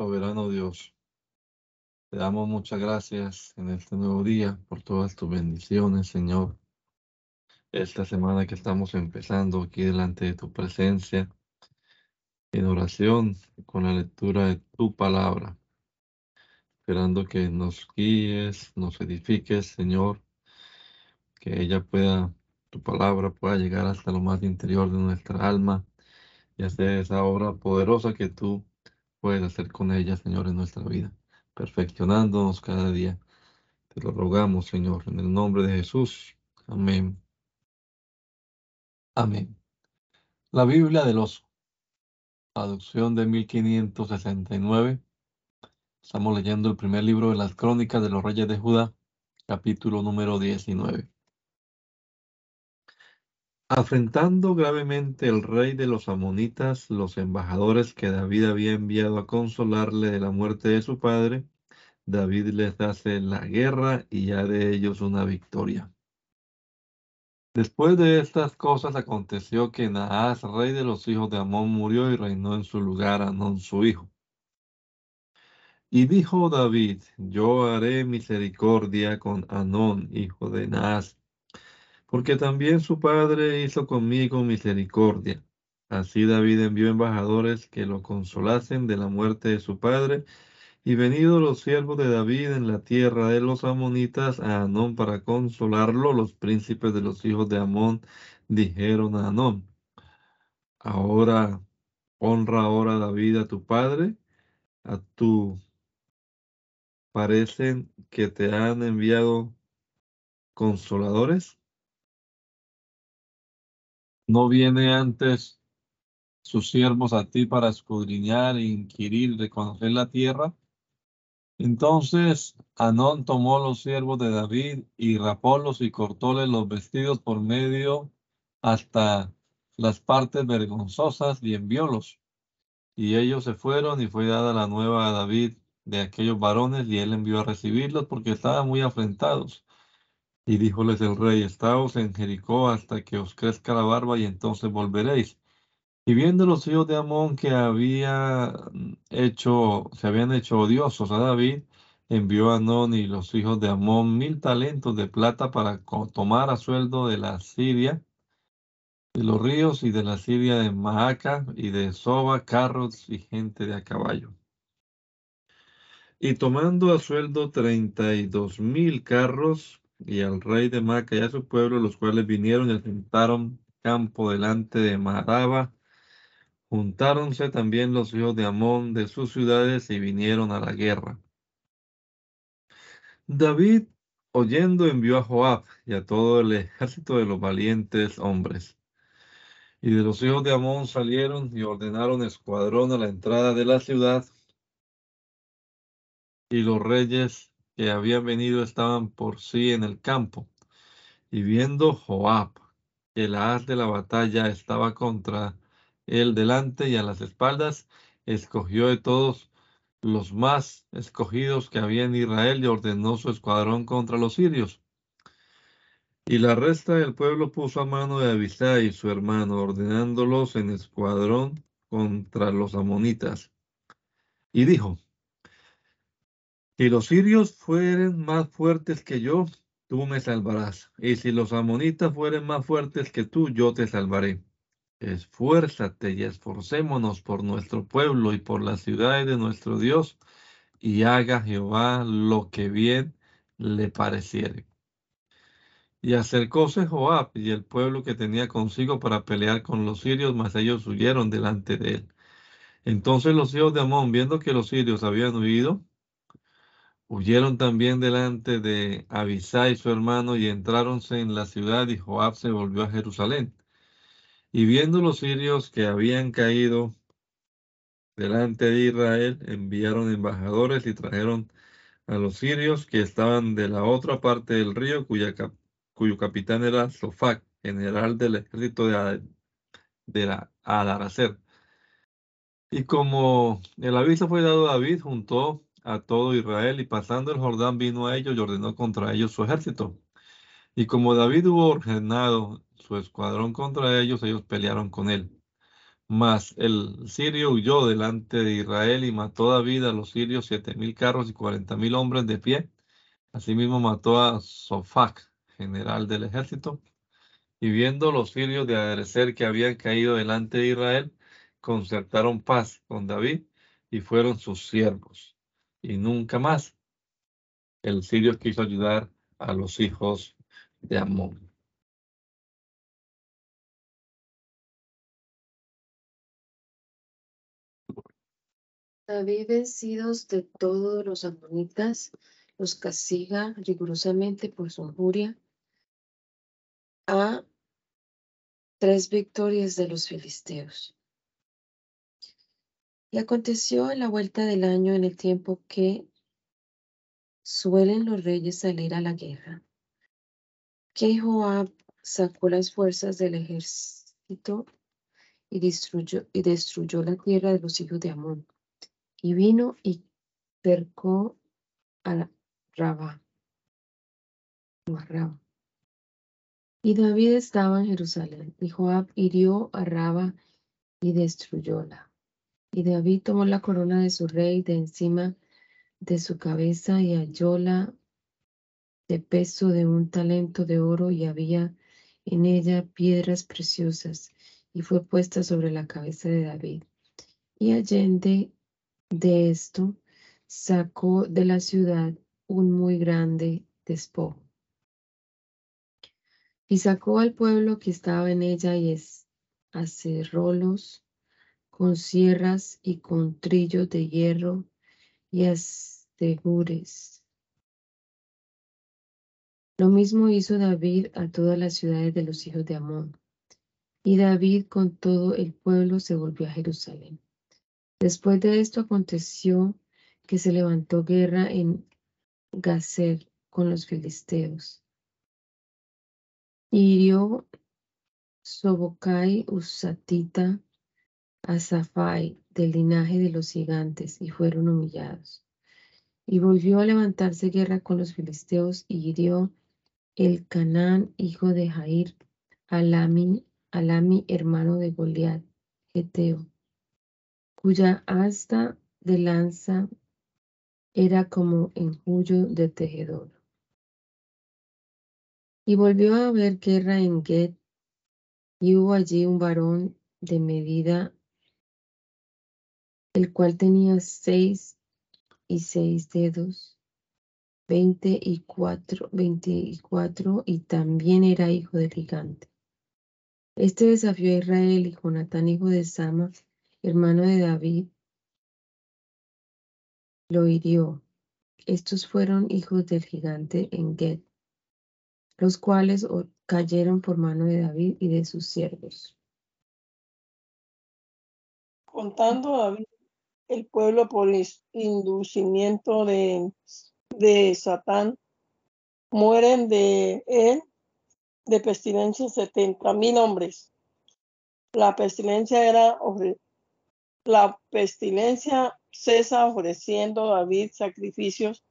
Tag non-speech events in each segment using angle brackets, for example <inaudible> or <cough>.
Soberano Dios, te damos muchas gracias en este nuevo día por todas tus bendiciones, Señor. Esta semana que estamos empezando aquí delante de tu presencia, en oración con la lectura de tu palabra, esperando que nos guíes, nos edifiques, Señor, que ella pueda, tu palabra pueda llegar hasta lo más interior de nuestra alma. Y hacer esa obra poderosa que tú puedes hacer con ella, Señor, en nuestra vida, perfeccionándonos cada día. Te lo rogamos, Señor, en el nombre de Jesús. Amén. Amén. La Biblia del oso. Traducción de 1569. Estamos leyendo el primer libro de las crónicas de los reyes de Judá, capítulo número 19. Afrentando gravemente el rey de los amonitas, los embajadores que David había enviado a consolarle de la muerte de su padre, David les hace la guerra y ya de ellos una victoria. Después de estas cosas aconteció que Naas, rey de los hijos de Amón, murió y reinó en su lugar Anón su hijo. Y dijo David, yo haré misericordia con Anón, hijo de Naas, porque también su padre hizo conmigo misericordia. Así David envió embajadores que lo consolasen de la muerte de su padre, y venidos los siervos de David en la tierra de los amonitas a Anón para consolarlo, los príncipes de los hijos de Amón dijeron a Anón, ahora honra ahora David a tu padre, a tu parecen que te han enviado consoladores. ¿No viene antes sus siervos a ti para escudriñar, inquirir, reconocer la tierra? Entonces Anón tomó los siervos de David y rapólos y cortóles los vestidos por medio hasta las partes vergonzosas y enviólos. Y ellos se fueron y fue dada la nueva a David de aquellos varones y él envió a recibirlos porque estaban muy afrentados. Y díjoles el rey, estáos en Jericó hasta que os crezca la barba y entonces volveréis. Y viendo los hijos de Amón que había hecho, se habían hecho odiosos a David, envió a Anón y los hijos de Amón mil talentos de plata para tomar a sueldo de la Siria, de los ríos y de la Siria de Maaca y de Soba, carros y gente de a caballo. Y tomando a sueldo treinta y dos mil carros, y al rey de Maca y a su pueblo, los cuales vinieron y asentaron campo delante de Maraba. Juntáronse también los hijos de Amón de sus ciudades y vinieron a la guerra. David, oyendo, envió a Joab y a todo el ejército de los valientes hombres. Y de los hijos de Amón salieron y ordenaron escuadrón a la entrada de la ciudad. Y los reyes que habían venido estaban por sí en el campo. Y viendo Joab que la haz de la batalla estaba contra él delante y a las espaldas, escogió de todos los más escogidos que había en Israel y ordenó su escuadrón contra los sirios. Y la resta del pueblo puso a mano de Abisai, su hermano, ordenándolos en escuadrón contra los amonitas. Y dijo, si los sirios fueren más fuertes que yo, tú me salvarás. Y si los amonitas fueren más fuertes que tú, yo te salvaré. Esfuérzate y esforcémonos por nuestro pueblo y por las ciudades de nuestro Dios, y haga Jehová lo que bien le pareciere. Y acercóse Joab y el pueblo que tenía consigo para pelear con los sirios, mas ellos huyeron delante de él. Entonces los hijos de Amón, viendo que los sirios habían huido, Huyeron también delante de Abisai su hermano y entráronse en la ciudad y Joab se volvió a Jerusalén. Y viendo los sirios que habían caído delante de Israel, enviaron embajadores y trajeron a los sirios que estaban de la otra parte del río, cuyo capitán era Sofac, general del ejército de, de la Adaracer. Y como el aviso fue dado a David, juntó a todo Israel y pasando el Jordán vino a ellos y ordenó contra ellos su ejército. Y como David hubo ordenado su escuadrón contra ellos, ellos pelearon con él. Mas el sirio huyó delante de Israel y mató a David a los sirios siete mil carros y cuarenta mil hombres de pie. Asimismo mató a Sofac, general del ejército. Y viendo los sirios de aderecer que habían caído delante de Israel, concertaron paz con David y fueron sus siervos. Y nunca más el sirio quiso ayudar a los hijos de Amón. David, vencidos de todos los amonitas, los castiga rigurosamente por su injuria a tres victorias de los filisteos. Y aconteció en la vuelta del año, en el tiempo que suelen los reyes salir a la guerra, que Joab sacó las fuerzas del ejército y destruyó, la tierra de los hijos de Amón y vino y cercó a Rabá. Y David estaba en Jerusalén, y Joab hirió a Rabá y destruyóla. Y David tomó la corona de su rey de encima de su cabeza y hallóla de peso de un talento de oro y había en ella piedras preciosas y fue puesta sobre la cabeza de David. Y allende de esto sacó de la ciudad un muy grande despojo. Y sacó al pueblo que estaba en ella y es acerrólos con sierras y con trillos de hierro y astegures. Lo mismo hizo David a todas las ciudades de los hijos de Amón. Y David con todo el pueblo se volvió a Jerusalén. Después de esto aconteció que se levantó guerra en Gazer con los filisteos. Hirió Sobokai Usatita a Zafai del linaje de los gigantes y fueron humillados. Y volvió a levantarse guerra con los filisteos y hirió el Canaán, hijo de Jair, Alami, Alami hermano de Goliat, Geteo cuya asta de lanza era como enjullo de tejedor. Y volvió a haber guerra en Get, y hubo allí un varón de medida, el cual tenía seis y seis dedos, veinte y cuatro, veinticuatro, y también era hijo del gigante. Este desafió a Israel y Jonatán, hijo de Sama, hermano de David, lo hirió. Estos fueron hijos del gigante en Get, los cuales cayeron por mano de David y de sus siervos. Contando David el pueblo por inducimiento de, de Satán, mueren de él de pestilencia setenta mil hombres. La pestilencia era la pestilencia cesa ofreciendo David sacrificios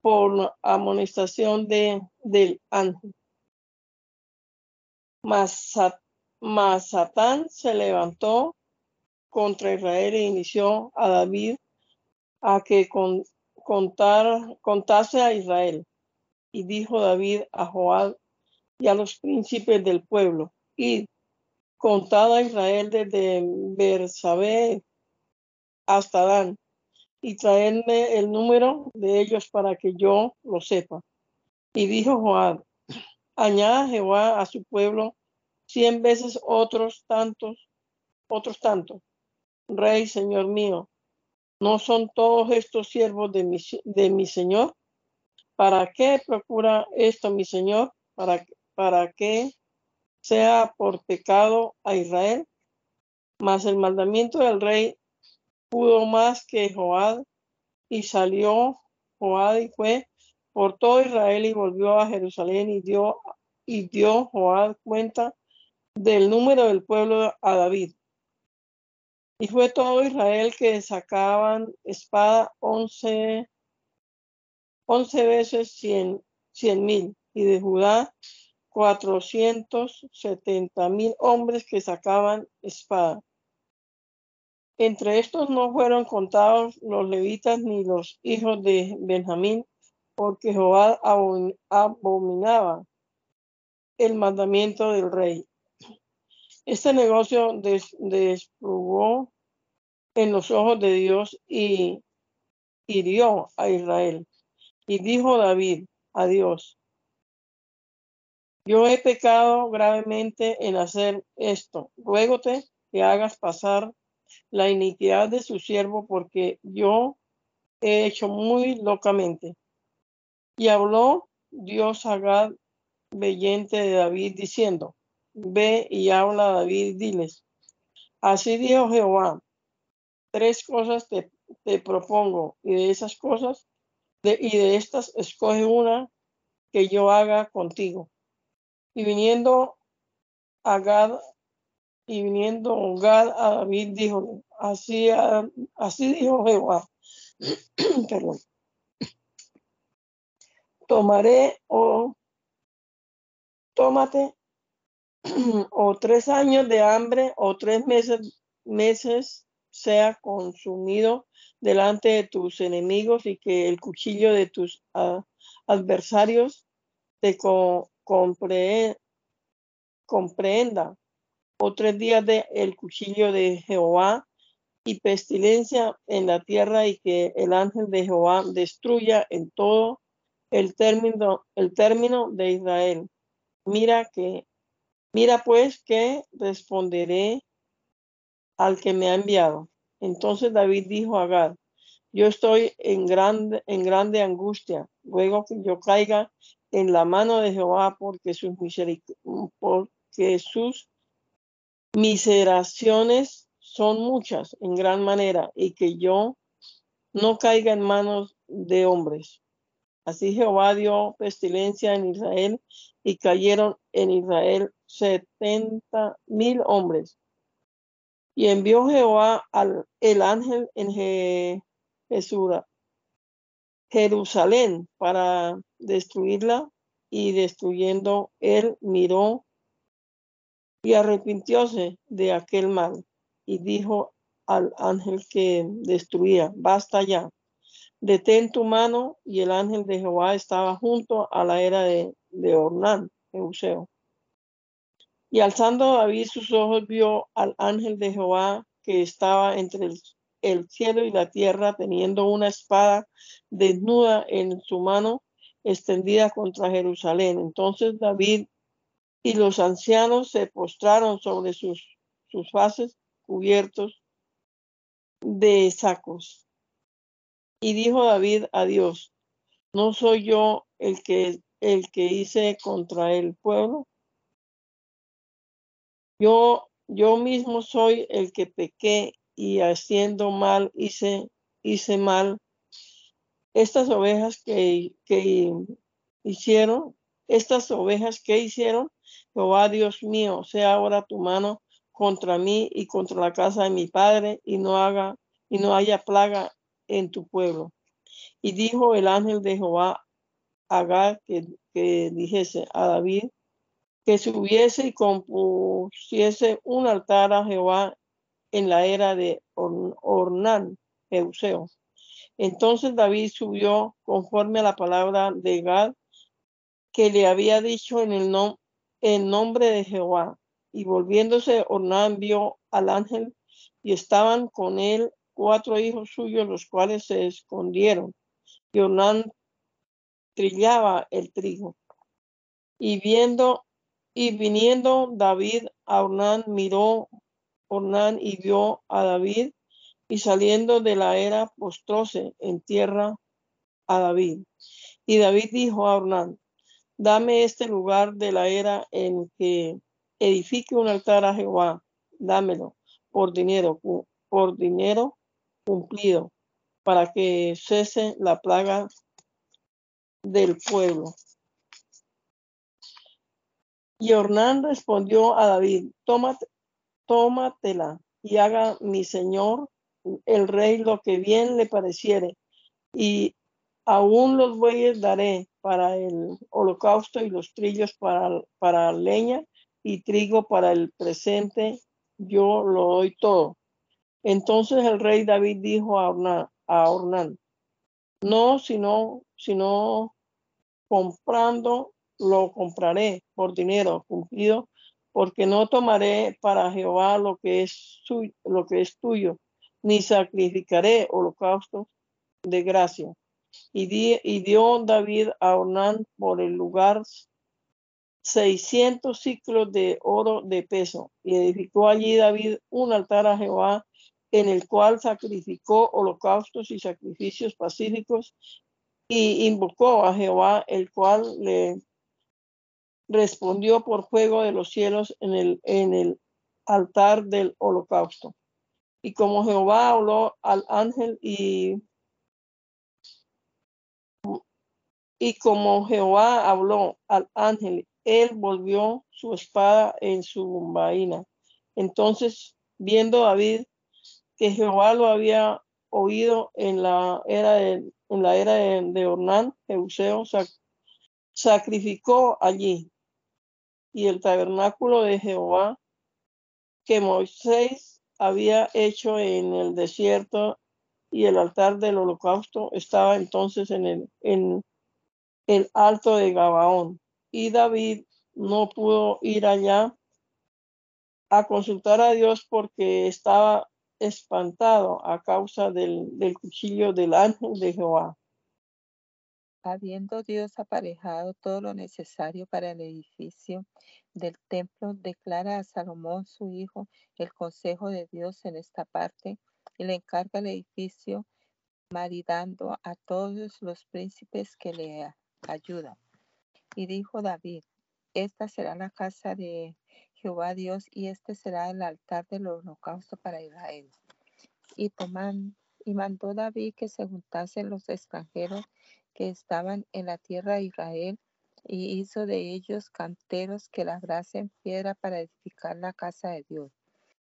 por amonestación de, del ángel. Mas, Satán se levantó contra Israel e inició a David a que contar, contase a Israel. Y dijo David a Joab y a los príncipes del pueblo, y contad a Israel desde Bersabé hasta Dan, y traedme el número de ellos para que yo lo sepa. Y dijo Joab, añada Jehová a su pueblo cien veces otros tantos, otros tantos. Rey, Señor mío, ¿no son todos estos siervos de mi, de mi Señor? ¿Para qué procura esto mi Señor? ¿Para, para qué sea por pecado a Israel? Mas el mandamiento del rey pudo más que Joab y salió Joab y fue por todo Israel y volvió a Jerusalén y dio, y dio Joab cuenta del número del pueblo a David. Y fue todo Israel que sacaban espada once, once veces cien, cien mil y de Judá cuatrocientos setenta mil hombres que sacaban espada. Entre estos no fueron contados los levitas ni los hijos de Benjamín, porque Jehová abominaba el mandamiento del rey. Este negocio des, en los ojos de Dios y hirió a Israel. Y dijo David a Dios, yo he pecado gravemente en hacer esto. Ruégote que hagas pasar la iniquidad de su siervo, porque yo he hecho muy locamente. Y habló Dios a Gad, veyente de David, diciendo, Ve y habla a David, diles, así dijo Jehová, tres cosas te, propongo, y de esas cosas, y de estas escoge una que yo haga contigo. Y viniendo a Gad y viniendo Gad a David, dijo, así, así dijo Jehová, <clears throat> perdón, tomaré o tómate <clears throat> o tres años de hambre o tres meses, meses sea consumido delante de tus enemigos y que el cuchillo de tus adversarios te comprenda o tres días de el cuchillo de Jehová y pestilencia en la tierra y que el ángel de Jehová destruya en todo el término, el término de Israel. Mira que, mira pues que responderé al que me ha enviado. Entonces David dijo a Gad, yo estoy en grande, en grande angustia. Ruego que yo caiga en la mano de Jehová porque sus, porque sus miseraciones son muchas en gran manera y que yo no caiga en manos de hombres. Así Jehová dio pestilencia en Israel y cayeron en Israel setenta mil hombres. Y envió Jehová al el ángel en Jerusalén para destruirla y destruyendo él miró y arrepintióse de aquel mal y dijo al ángel que destruía, basta ya, detén tu mano y el ángel de Jehová estaba junto a la era de, de Ornán, Euseo. Y alzando David sus ojos vio al ángel de Jehová que estaba entre el, el cielo y la tierra teniendo una espada desnuda en su mano extendida contra Jerusalén. Entonces David y los ancianos se postraron sobre sus, sus faces cubiertos de sacos. Y dijo David a Dios, ¿no soy yo el que, el que hice contra el pueblo? Yo, yo mismo soy el que pequé y haciendo mal hice, hice mal. Estas ovejas que, que hicieron, estas ovejas que hicieron, Jehová Dios mío, sea ahora tu mano contra mí y contra la casa de mi padre y no haga y no haya plaga en tu pueblo. Y dijo el ángel de Jehová a Gad que, dijese a David que subiese y compusiese un altar a Jehová en la era de Ornán, Euseo. Entonces David subió conforme a la palabra de Gad que le había dicho en el, nombre en nombre de Jehová. Y volviéndose, Ornán vio al ángel y estaban con él cuatro hijos suyos, los cuales se escondieron. Y Ornán trillaba el trigo. Y viendo y viniendo David a Ornán, miró Ornán y vio a David y saliendo de la era postróse en tierra a David. Y David dijo a Ornán, Dame este lugar de la era en que edifique un altar a Jehová. Dámelo por dinero, por dinero cumplido, para que cese la plaga del pueblo. Y Ornán respondió a David, Tómate, tómatela y haga mi señor el rey lo que bien le pareciere, y aún los bueyes daré para el holocausto y los trillos para, para leña y trigo para el presente, yo lo doy todo. Entonces el rey David dijo a Ornán, no, sino, sino comprando, lo compraré por dinero cumplido, porque no tomaré para Jehová lo que es, lo que es tuyo, ni sacrificaré holocaustos de gracia. Y, y dio David a Ornán por el lugar 600 ciclos de oro de peso, y edificó allí David un altar a Jehová en el cual sacrificó holocaustos y sacrificios pacíficos y invocó a Jehová, el cual le respondió por fuego de los cielos en el, en el altar del holocausto. Y como Jehová habló al ángel y y como Jehová habló al ángel, él volvió su espada en su vaina. Entonces, viendo David que Jehová lo había oído en la era de, en la era de, de Ornán, Euseo sacrificó allí. Y el tabernáculo de Jehová que Moisés había hecho en el desierto y el altar del holocausto estaba entonces en el, en el alto de Gabaón. Y David no pudo ir allá a consultar a Dios porque estaba espantado a causa del, cuchillo del ángel de Jehová. Habiendo Dios aparejado todo lo necesario para el edificio del templo, declara a Salomón su hijo el consejo de Dios en esta parte y le encarga el edificio maridando a todos los príncipes que le ayudan. Y dijo David, esta será la casa de Jehová Dios, y este será el altar del holocausto para Israel. Y, y mandó David que se juntasen los extranjeros que estaban en la tierra de Israel, y hizo de ellos canteros que labrasen piedra para edificar la casa de Dios.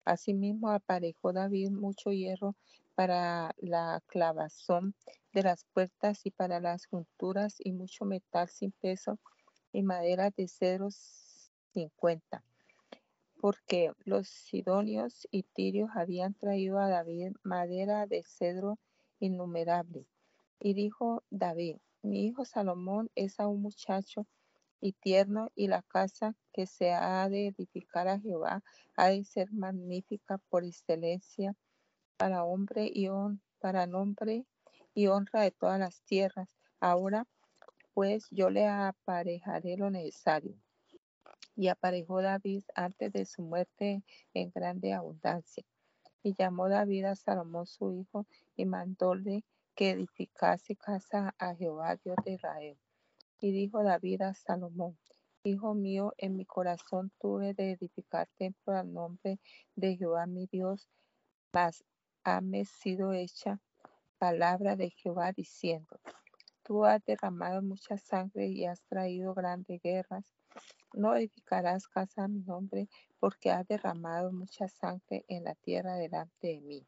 Asimismo aparejó David mucho hierro para la clavazón de las puertas y para las junturas y mucho metal sin peso y madera de cedros cincuenta porque los sidonios y tirios habían traído a David madera de cedro innumerable. Y dijo David, mi hijo Salomón es aún muchacho y tierno, y la casa que se ha de edificar a Jehová ha de ser magnífica por excelencia para hombre y para nombre y honra de todas las tierras. Ahora pues yo le aparejaré lo necesario y aparejó David antes de su muerte en grande abundancia. Y llamó David a Salomón su hijo y mandóle que edificase casa a Jehová Dios de Israel. Y dijo David a Salomón, Hijo mío, en mi corazón tuve de edificar templo al nombre de Jehová mi Dios, mas hame sido hecha palabra de Jehová diciendo, Tú has derramado mucha sangre y has traído grandes guerras no edificarás casa a mi nombre, porque has derramado mucha sangre en la tierra delante de mí.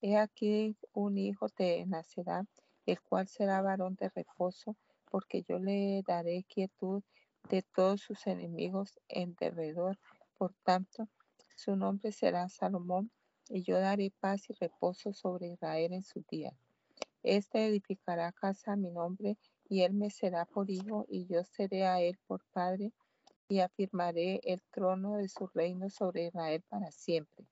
He aquí un hijo te nacerá, el cual será varón de reposo, porque yo le daré quietud de todos sus enemigos en derredor. Por tanto, su nombre será Salomón, y yo daré paz y reposo sobre Israel en su día. Este edificará casa a mi nombre, y él me será por hijo, y yo seré a él por padre, y afirmaré el trono de su reino sobre Israel para siempre.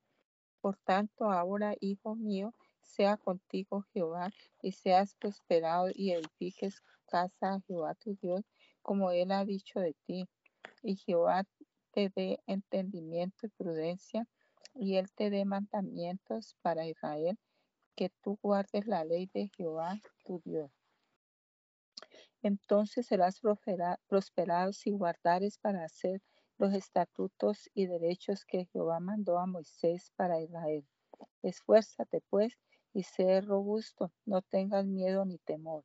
Por tanto, ahora, hijo mío, sea contigo Jehová, y seas prosperado y edifiques casa a Jehová tu Dios, como él ha dicho de ti. Y Jehová te dé entendimiento y prudencia, y él te dé mandamientos para Israel, que tú guardes la ley de Jehová tu Dios. Entonces serás prosperado si guardares para hacer los estatutos y derechos que Jehová mandó a Moisés para Israel. Esfuérzate pues y sé robusto, no tengas miedo ni temor.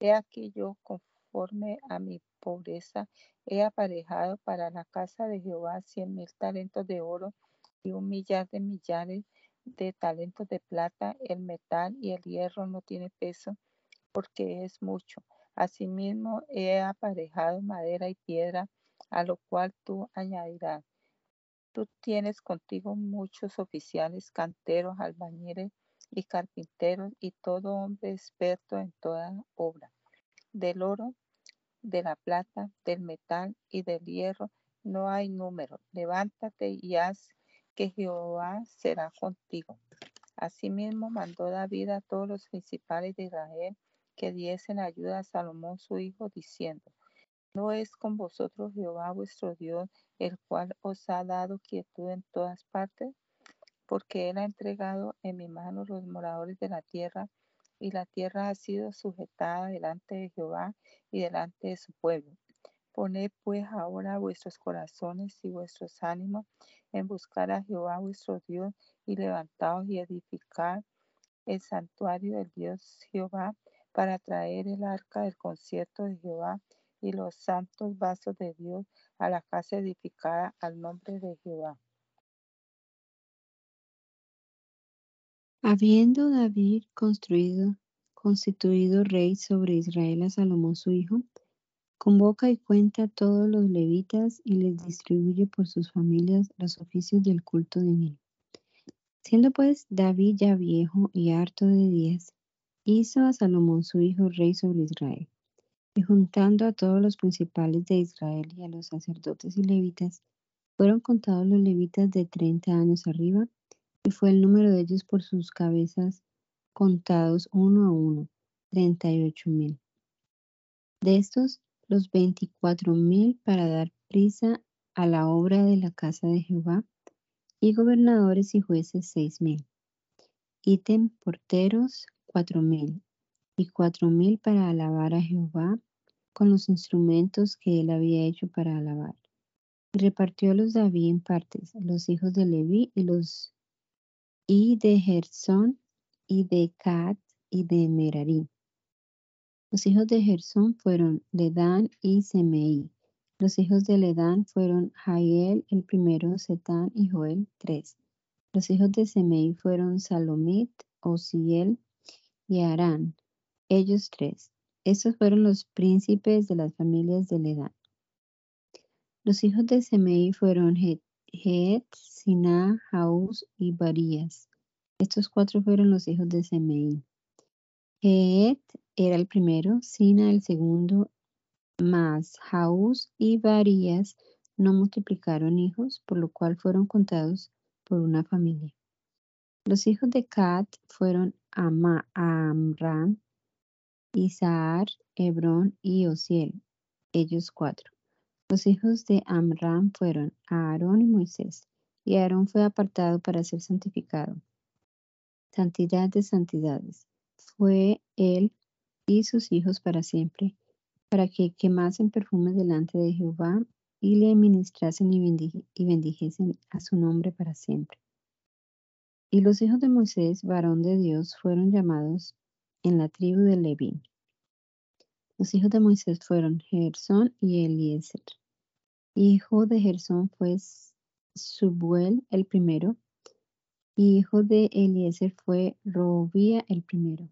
He aquí yo, conforme a mi pobreza, he aparejado para la casa de Jehová cien mil talentos de oro y un millar de millares de talentos de plata. El metal y el hierro no tiene peso porque es mucho. Asimismo, he aparejado madera y piedra, a lo cual tú añadirás. Tú tienes contigo muchos oficiales, canteros, albañiles y carpinteros y todo hombre experto en toda obra. Del oro, de la plata, del metal y del hierro no hay número. Levántate y haz que Jehová será contigo. Asimismo mandó David a todos los principales de Israel que diesen ayuda a Salomón su hijo, diciendo, ¿no es con vosotros Jehová vuestro Dios, el cual os ha dado quietud en todas partes? Porque él ha entregado en mi mano los moradores de la tierra, y la tierra ha sido sujetada delante de Jehová y delante de su pueblo. Poned pues ahora vuestros corazones y vuestros ánimos en buscar a Jehová vuestro Dios y levantaos y edificar el santuario del Dios Jehová para traer el arca del concierto de Jehová y los santos vasos de Dios a la casa edificada al nombre de Jehová. Habiendo David construido, constituido rey sobre Israel a Salomón su hijo, convoca y cuenta a todos los levitas y les distribuye por sus familias los oficios del culto divino. Siendo pues David ya viejo y harto de días, hizo a Salomón su hijo rey sobre Israel. Y juntando a todos los principales de Israel y a los sacerdotes y levitas, fueron contados los levitas de treinta años arriba, y fue el número de ellos por sus cabezas contados uno a uno, treinta y ocho mil. De estos, los veinticuatro mil para dar prisa a la obra de la casa de Jehová, y gobernadores y jueces seis mil. Ítem porteros cuatro mil, y cuatro mil para alabar a Jehová con los instrumentos que él había hecho para alabar. Y repartió los David en partes, los hijos de Leví y los y de Gersón y de Cat y de Merari. Los hijos de Gersón fueron Ledán y Semei. Los hijos de Ledán fueron Jael el primero, Setán y Joel tres. Los hijos de Semei fueron Salomit, Osiel y Arán, ellos tres. Estos fueron los príncipes de las familias de Ledán. Los hijos de Semei fueron Het, Siná, Haús y Barías. Estos cuatro fueron los hijos de Semei. Het era el primero, Sina el segundo, mas Haús y Barías no multiplicaron hijos, por lo cual fueron contados por una familia. Los hijos de Cat fueron Amram, Isaac, Hebrón y Osiel, ellos cuatro. Los hijos de Amram fueron Aarón y Moisés, y Aarón fue apartado para ser santificado. Santidad de santidades. Fue él y sus hijos para siempre, para que quemasen perfumes delante de Jehová y le ministrasen y bendijesen a su nombre para siempre. Y los hijos de Moisés, varón de Dios, fueron llamados en la tribu de Leví. Los hijos de Moisés fueron Gersón y Eliezer. Hijo de Gersón fue Subuel el primero, hijo de Eliezer fue Robía el primero.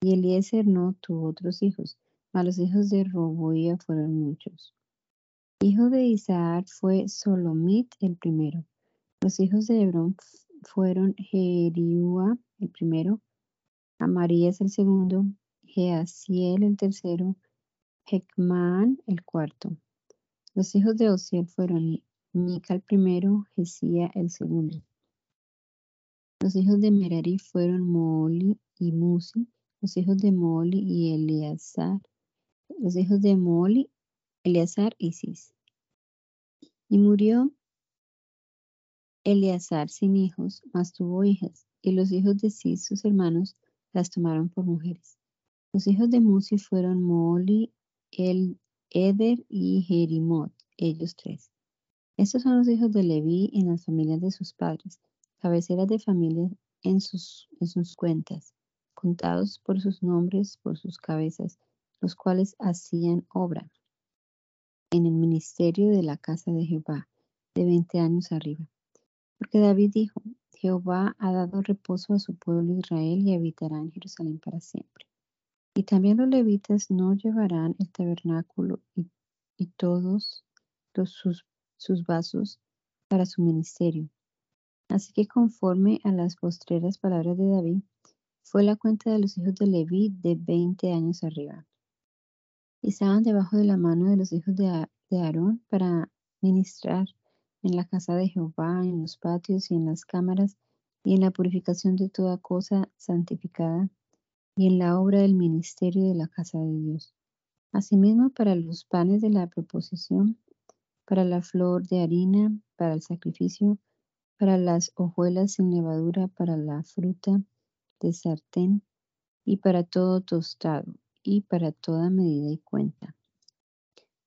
Y Eliezer no tuvo otros hijos, mas los hijos de Robía fueron muchos. Hijo de Isaac fue Solomit el primero. Los hijos de Hebrón fueron Jeriúa el primero, Amarías el segundo, Jeasiel el tercero, Hekman el cuarto. Los hijos de Osiel fueron Mica el primero, Jesía el segundo. Los hijos de Merari fueron Moli y Musi, los hijos de Moli y Eleazar, los hijos de Moli, Eleazar y Cis. Y murió Eleazar sin hijos, mas tuvo hijas, y los hijos de Cis, sus hermanos, las tomaron por mujeres. Los hijos de Musi fueron Moli, el Eder y Jerimot, ellos tres. Estos son los hijos de Leví en las familias de sus padres, cabeceras de familia en sus, en sus cuentas, contados por sus nombres, por sus cabezas, los cuales hacían obra en el ministerio de la casa de Jehová, de veinte años arriba. Porque David dijo, Jehová ha dado reposo a su pueblo Israel y habitará en Jerusalén para siempre. Y también los levitas no llevarán el tabernáculo y, todos sus, sus vasos para su ministerio. Así que conforme a las postreras palabras de David, fue la cuenta de los hijos de Leví de 20 años arriba. Estaban debajo de la mano de los hijos de, Aarón para ministrar en la casa de Jehová, en los patios y en las cámaras, y en la purificación de toda cosa santificada, y en la obra del ministerio de la casa de Dios. Asimismo, para los panes de la proposición, para la flor de harina, para el sacrificio, para las hojuelas sin levadura, para la fruta de sartén, y para todo tostado, y para toda medida y cuenta.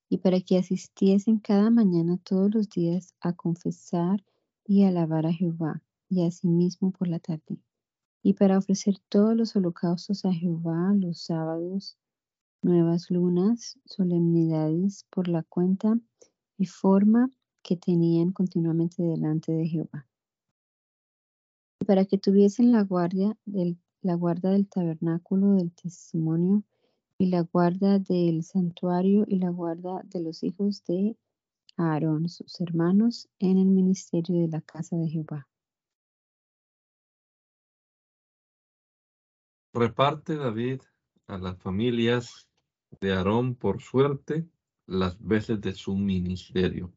Y para que asistiesen cada mañana todos los días a confesar y alabar a Jehová, y asimismo por la tarde. Y para ofrecer todos los holocaustos a Jehová los sábados, nuevas lunas, solemnidades por la cuenta y forma que tenían continuamente delante de Jehová. Y para que tuviesen la guardia del, la guarda del tabernáculo del testimonio y la guarda del santuario y la guarda de los hijos de Aarón, sus hermanos, en el ministerio de la casa de Jehová. Reparte David a las familias de Aarón por suerte las veces de su ministerio.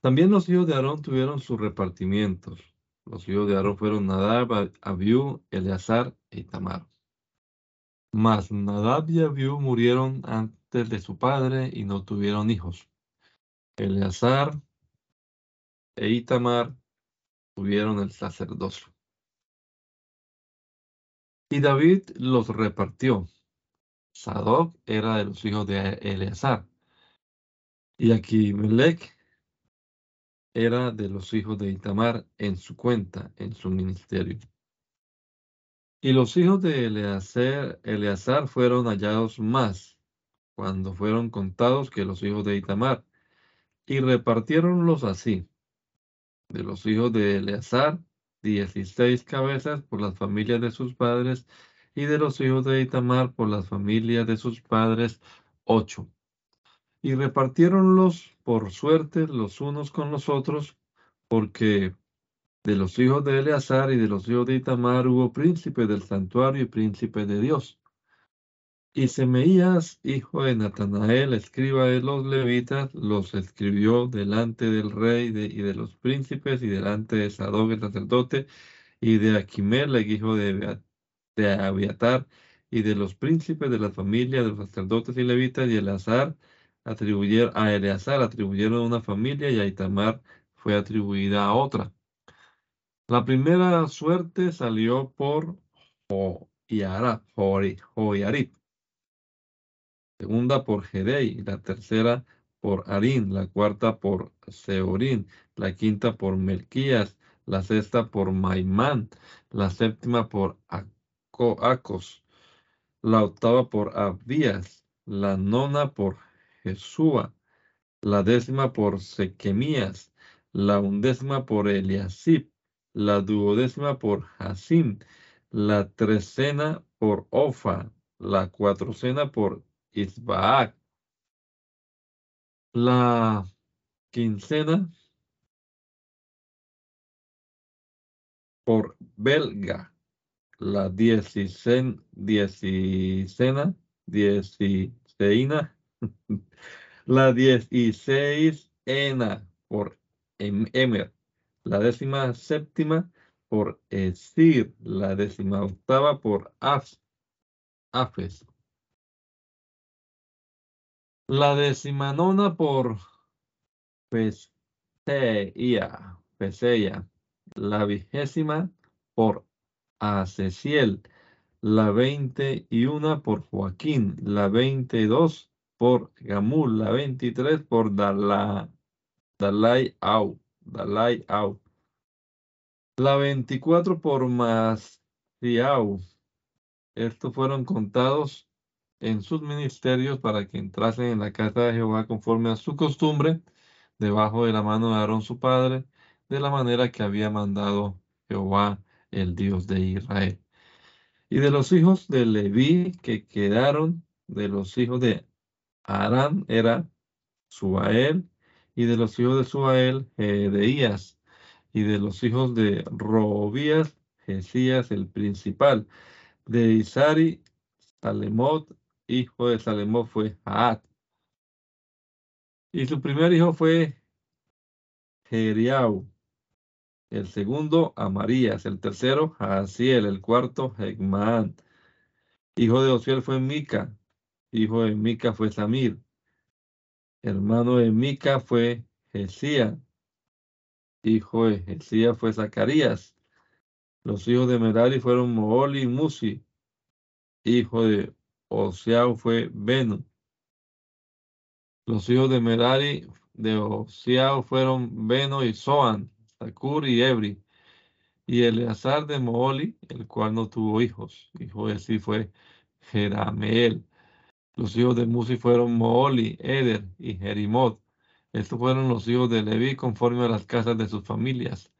También los hijos de Aarón tuvieron sus repartimientos. Los hijos de Aarón fueron Nadab, Abiú, Eleazar y Tamar. Mas Nadab y Abiú murieron antes de su padre y no tuvieron hijos. Eleazar e Itamar tuvieron el sacerdocio. Y David los repartió. Sadoc era de los hijos de Eleazar. Y Melech era de los hijos de Itamar en su cuenta, en su ministerio. Y los hijos de Eleazar, Eleazar fueron hallados más cuando fueron contados que los hijos de Itamar, y repartieronlos así. De los hijos de Eleazar, dieciséis cabezas por las familias de sus padres, y de los hijos de Itamar por las familias de sus padres, ocho. Y repartiéronlos por suerte los unos con los otros, porque de los hijos de Eleazar y de los hijos de Itamar hubo príncipe del santuario y príncipe de Dios. Y Semeías, hijo de Natanael, escriba de los levitas, los escribió delante del rey y de los príncipes y delante de Sadoc el sacerdote y de Aquimele, hijo de, de Abiatar, y de los príncipes de la familia de los sacerdotes y levitas, y Eleazar atribuyeron, a Eleazar atribuyeron una familia y a Itamar fue atribuida a otra. La primera suerte salió por Joiarib, segunda por Gedei, la tercera por Arín, la cuarta por Seorín, la quinta por Melquías, la sexta por Maimán, la séptima por Acos, la octava por Abías, la nona por Jesúa, la décima por Sequemías, la undécima por Eliasib, la duodécima por Hasim, la trecena por Ofa, la cuatrocena por Isbaak, la quincena por Belga, la diecicena, diecicena, dieciseina, <laughs> la dieciséisena por Emer, la décima séptima por Esir, la décima octava por Af, Afes, la décima nona por Peseia, Peseia, la vigésima por Asesiel, la veinte y una por Joaquín, la veintidós por Gamul, la veintitrés por Dalai Au, Dalai Au, la veinticuatro por Masiau. Estos fueron contados en sus ministerios para que entrasen en la casa de Jehová conforme a su costumbre, debajo de la mano de Aarón su padre, de la manera que había mandado Jehová, el Dios de Israel. Y de los hijos de Leví que quedaron, de los hijos de Arán, era Subael, y de los hijos de Subael, Gedeías, y de los hijos de Robías, Jesías el principal, de Isari, Salemot, hijo de Salemot fue Jaat. Y su primer hijo fue Jeriau, el segundo Amarías, el tercero Jaciel, el cuarto Hegmán. Hijo de Osiel fue Mica, hijo de Mica fue Samir, hermano de Mica fue Jesía, hijo de Jesía fue Zacarías. Los hijos de Merari fueron Mooli y Musi, hijo de Oseau fue Beno. Los hijos de Merari de Oseau fueron Beno y Soan, Sakur y Ebri. Y Eleazar de Mooli, el cual no tuvo hijos. Hijo de sí fue Jerameel. Los hijos de Musi fueron Mooli, Eder y Jerimot. Estos fueron los hijos de Leví conforme a las casas de sus familias.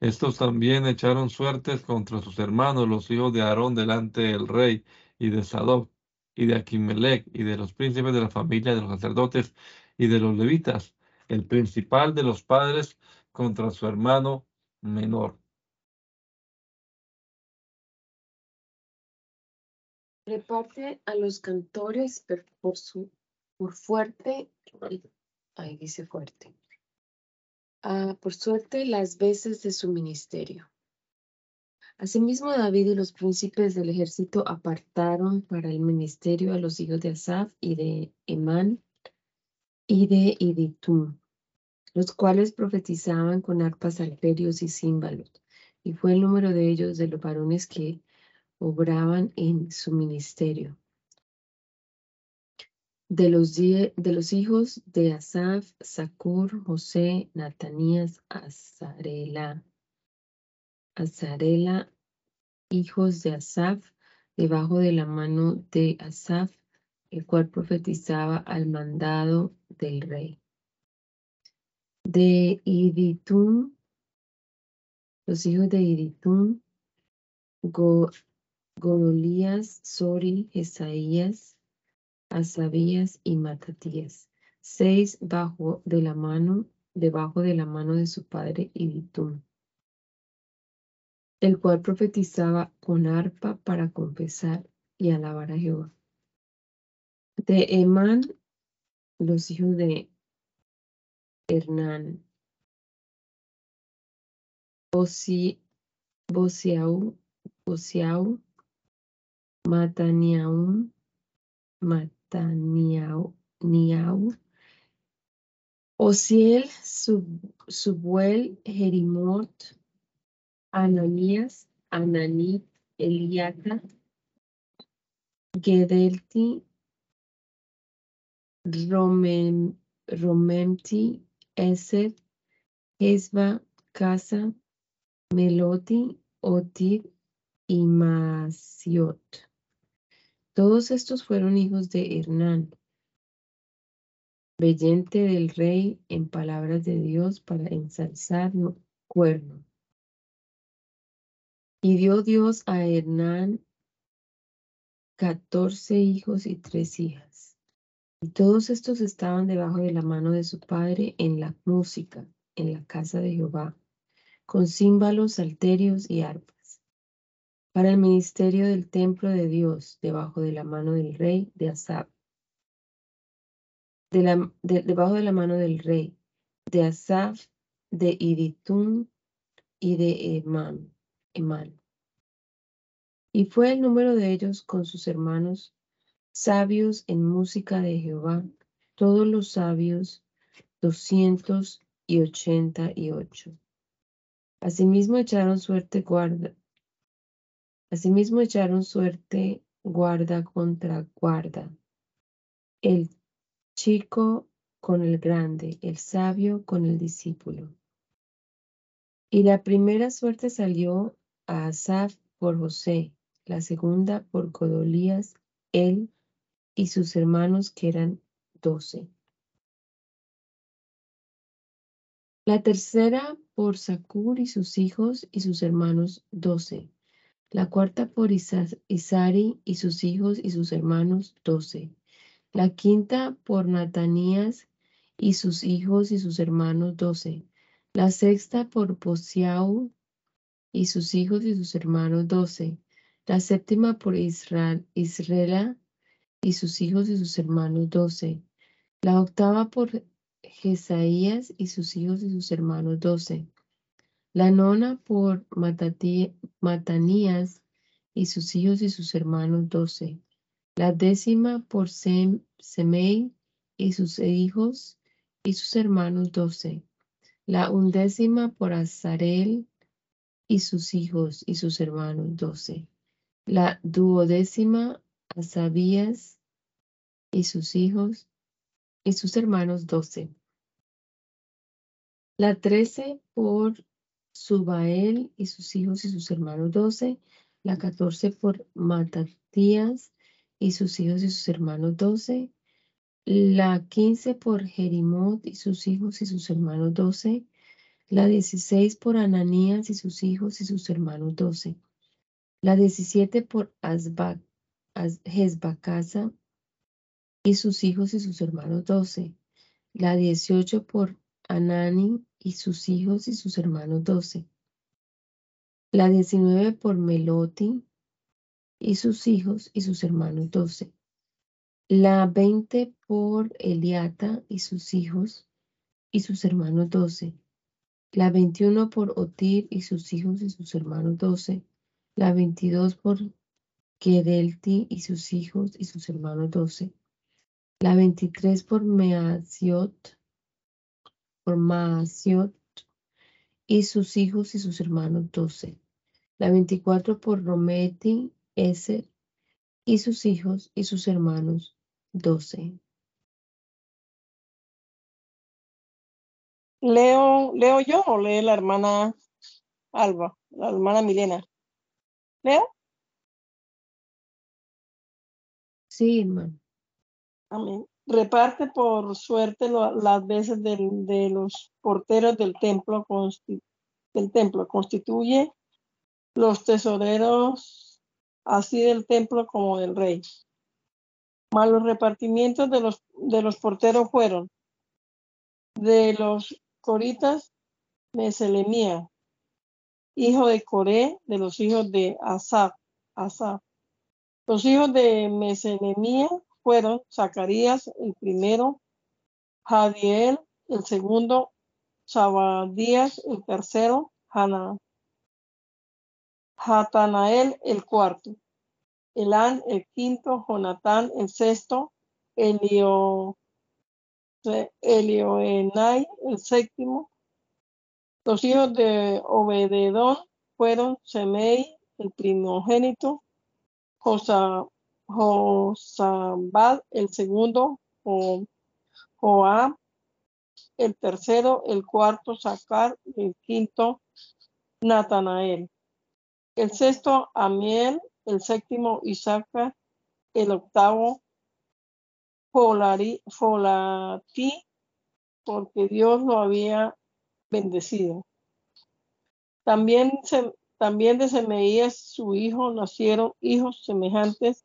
Estos también echaron suertes contra sus hermanos, los hijos de Aarón, delante del rey, y de Sadoc, y de Aquimelech, y de los príncipes de la familia de los sacerdotes y de los levitas, el principal de los padres contra su hermano menor. Reparte a los cantores por su por fuerte, ahí dice fuerte, ah, por suerte las veces de su ministerio. Asimismo, David y los príncipes del ejército apartaron para el ministerio a los hijos de Asaf y de Emán y de Iditum, los cuales profetizaban con arpas, alperios y címbalos, y fue el número de ellos de los varones que obraban en su ministerio. De los, de los hijos de Asaf, Sakur, José, Natanías, Azarela, Azarela, hijos de Asaf, debajo de la mano de Asaf, el cual profetizaba al mandado del rey. De Iditún, los hijos de Iditún, Godolías, Sori, Esaías, Asabías y Matatías, seis bajo de la mano, debajo de la mano de su padre Iditún, el cual profetizaba con arpa para confesar y alabar a Jehová. De Emán, los hijos de Hernán, Bosiau, Bosiau, Mataniaum, Mataniau, Niau, Osiel, Subuel, Jerimot, Ananías, Ananit, Eliata, Gedelti, Romemti, Eser, Esba, Casa, Meloti, Otid y Masiot. Todos estos fueron hijos de Hernán, veyente del rey en palabras de Dios para ensalzar cuerno. Y dio Dios a Hernán catorce hijos y tres hijas. Y todos estos estaban debajo de la mano de su padre en la música, en la casa de Jehová, con címbalos, salterios y arpas para el ministerio del templo de Dios debajo de la mano del rey de Asaf. debajo de la mano del rey de Asaf, de Iditún y de Emán. Emán. Y fue el número de ellos con sus hermanos sabios en música de Jehová, todos los sabios, doscientos y ochenta y ocho. Asimismo echaron suerte guarda, Asimismo echaron suerte guarda contra guarda, el chico con el grande, el sabio con el discípulo. Y la primera suerte salió a Asaf por José, la segunda por Godolías, él y sus hermanos que eran doce. La tercera por Sakur y sus hijos y sus hermanos doce la cuarta por Isari y sus hijos y sus hermanos, doce. La quinta por Natanías y sus hijos y sus hermanos doce. La sexta por Posiau y sus hijos y sus hermanos doce. La séptima por Israel, Israela y sus hijos y sus hermanos doce. La octava por Jesaías y sus hijos y sus hermanos doce. La nona por Matanías y sus hijos y sus hermanos doce. La décima por Semei y sus hijos y sus hermanos doce. La undécima por Azarel y sus hijos y sus hermanos doce. La duodécima Asabías y sus hijos y sus hermanos doce. La trece por Subael y sus hijos y sus hermanos doce. La catorce por Matatías y sus hijos y sus hermanos doce. La quince por Jerimot y sus hijos y sus hermanos doce. La dieciséis por Ananías y sus hijos y sus hermanos doce. La diecisiete por Asba, y sus hijos y sus hermanos doce. La dieciocho por Anani y sus hijos y sus hermanos doce. La diecinueve por Meloti y sus hijos y sus hermanos doce. La veinte por Eliata y sus hijos y sus hermanos doce. La veintiuno por Otir y sus hijos y sus hermanos doce. La veintidós por Kedelti y sus hijos y sus hermanos doce. La veintitrés por Measiot por Maasiot y sus hijos y sus hermanos doce. La veinticuatro por Rometi, Eser y sus hijos y sus hermanos doce. Leo, leo yo o lee la hermana Alba, la hermana Milena. ¿Leo? Sí, hermano. Amén reparte por suerte las veces de los porteros del templo, del templo, constituye los tesoreros así del templo como del rey. Mas los repartimientos de los, de los porteros fueron de los coritas, Meselemía, hijo de Coré, de los hijos de Asaf, Asaf. Los hijos de Meselemía fueron Zacarías el primero, Jadiel el segundo, Sabadías el tercero, Hana, Hatanael el cuarto, Elán el quinto, Jonatán el sexto, Elio, Elioenai el séptimo. Los hijos de Obededón fueron Semei el primogénito, Josa, Josabad el segundo, Joab el tercero, el cuarto, Sacar, el quinto, Natanael. El sexto, Amiel, el séptimo, Isaac, el octavo, Folati, porque Dios lo había bendecido. También, también de Semeías, su hijo, nacieron hijos semejantes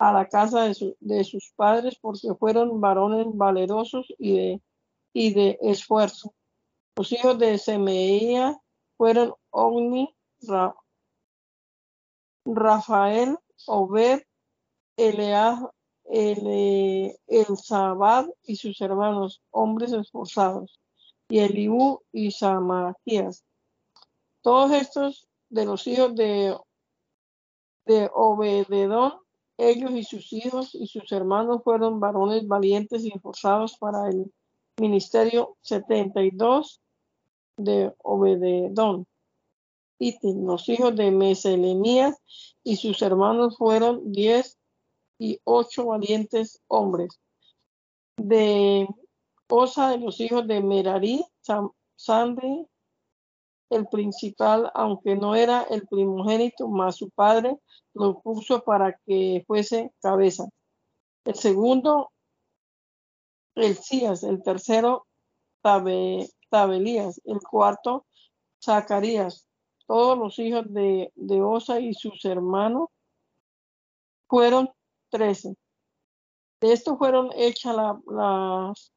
a la casa de, sus padres porque fueron varones valerosos y de, y de esfuerzo. Los hijos de Semeía fueron Ogni, Rafael, Obed, Eleaz, el, Sabad y sus hermanos, hombres esforzados, y Eliú y Samaquías. Todos estos de los hijos de, de Obededón ellos y sus hijos y sus hermanos fueron varones valientes y esforzados para el ministerio 72 de Obededón. Y los hijos de Meselemías y sus hermanos fueron diez y ocho valientes hombres. De Osa de los hijos de Merari, Sande, el principal, aunque no era el primogénito, más su padre lo puso para que fuese cabeza. El segundo, el Cías, el tercero, Tabelías, el cuarto, Zacarías. Todos los hijos de, de Osa y sus hermanos fueron trece. De esto fueron hechas las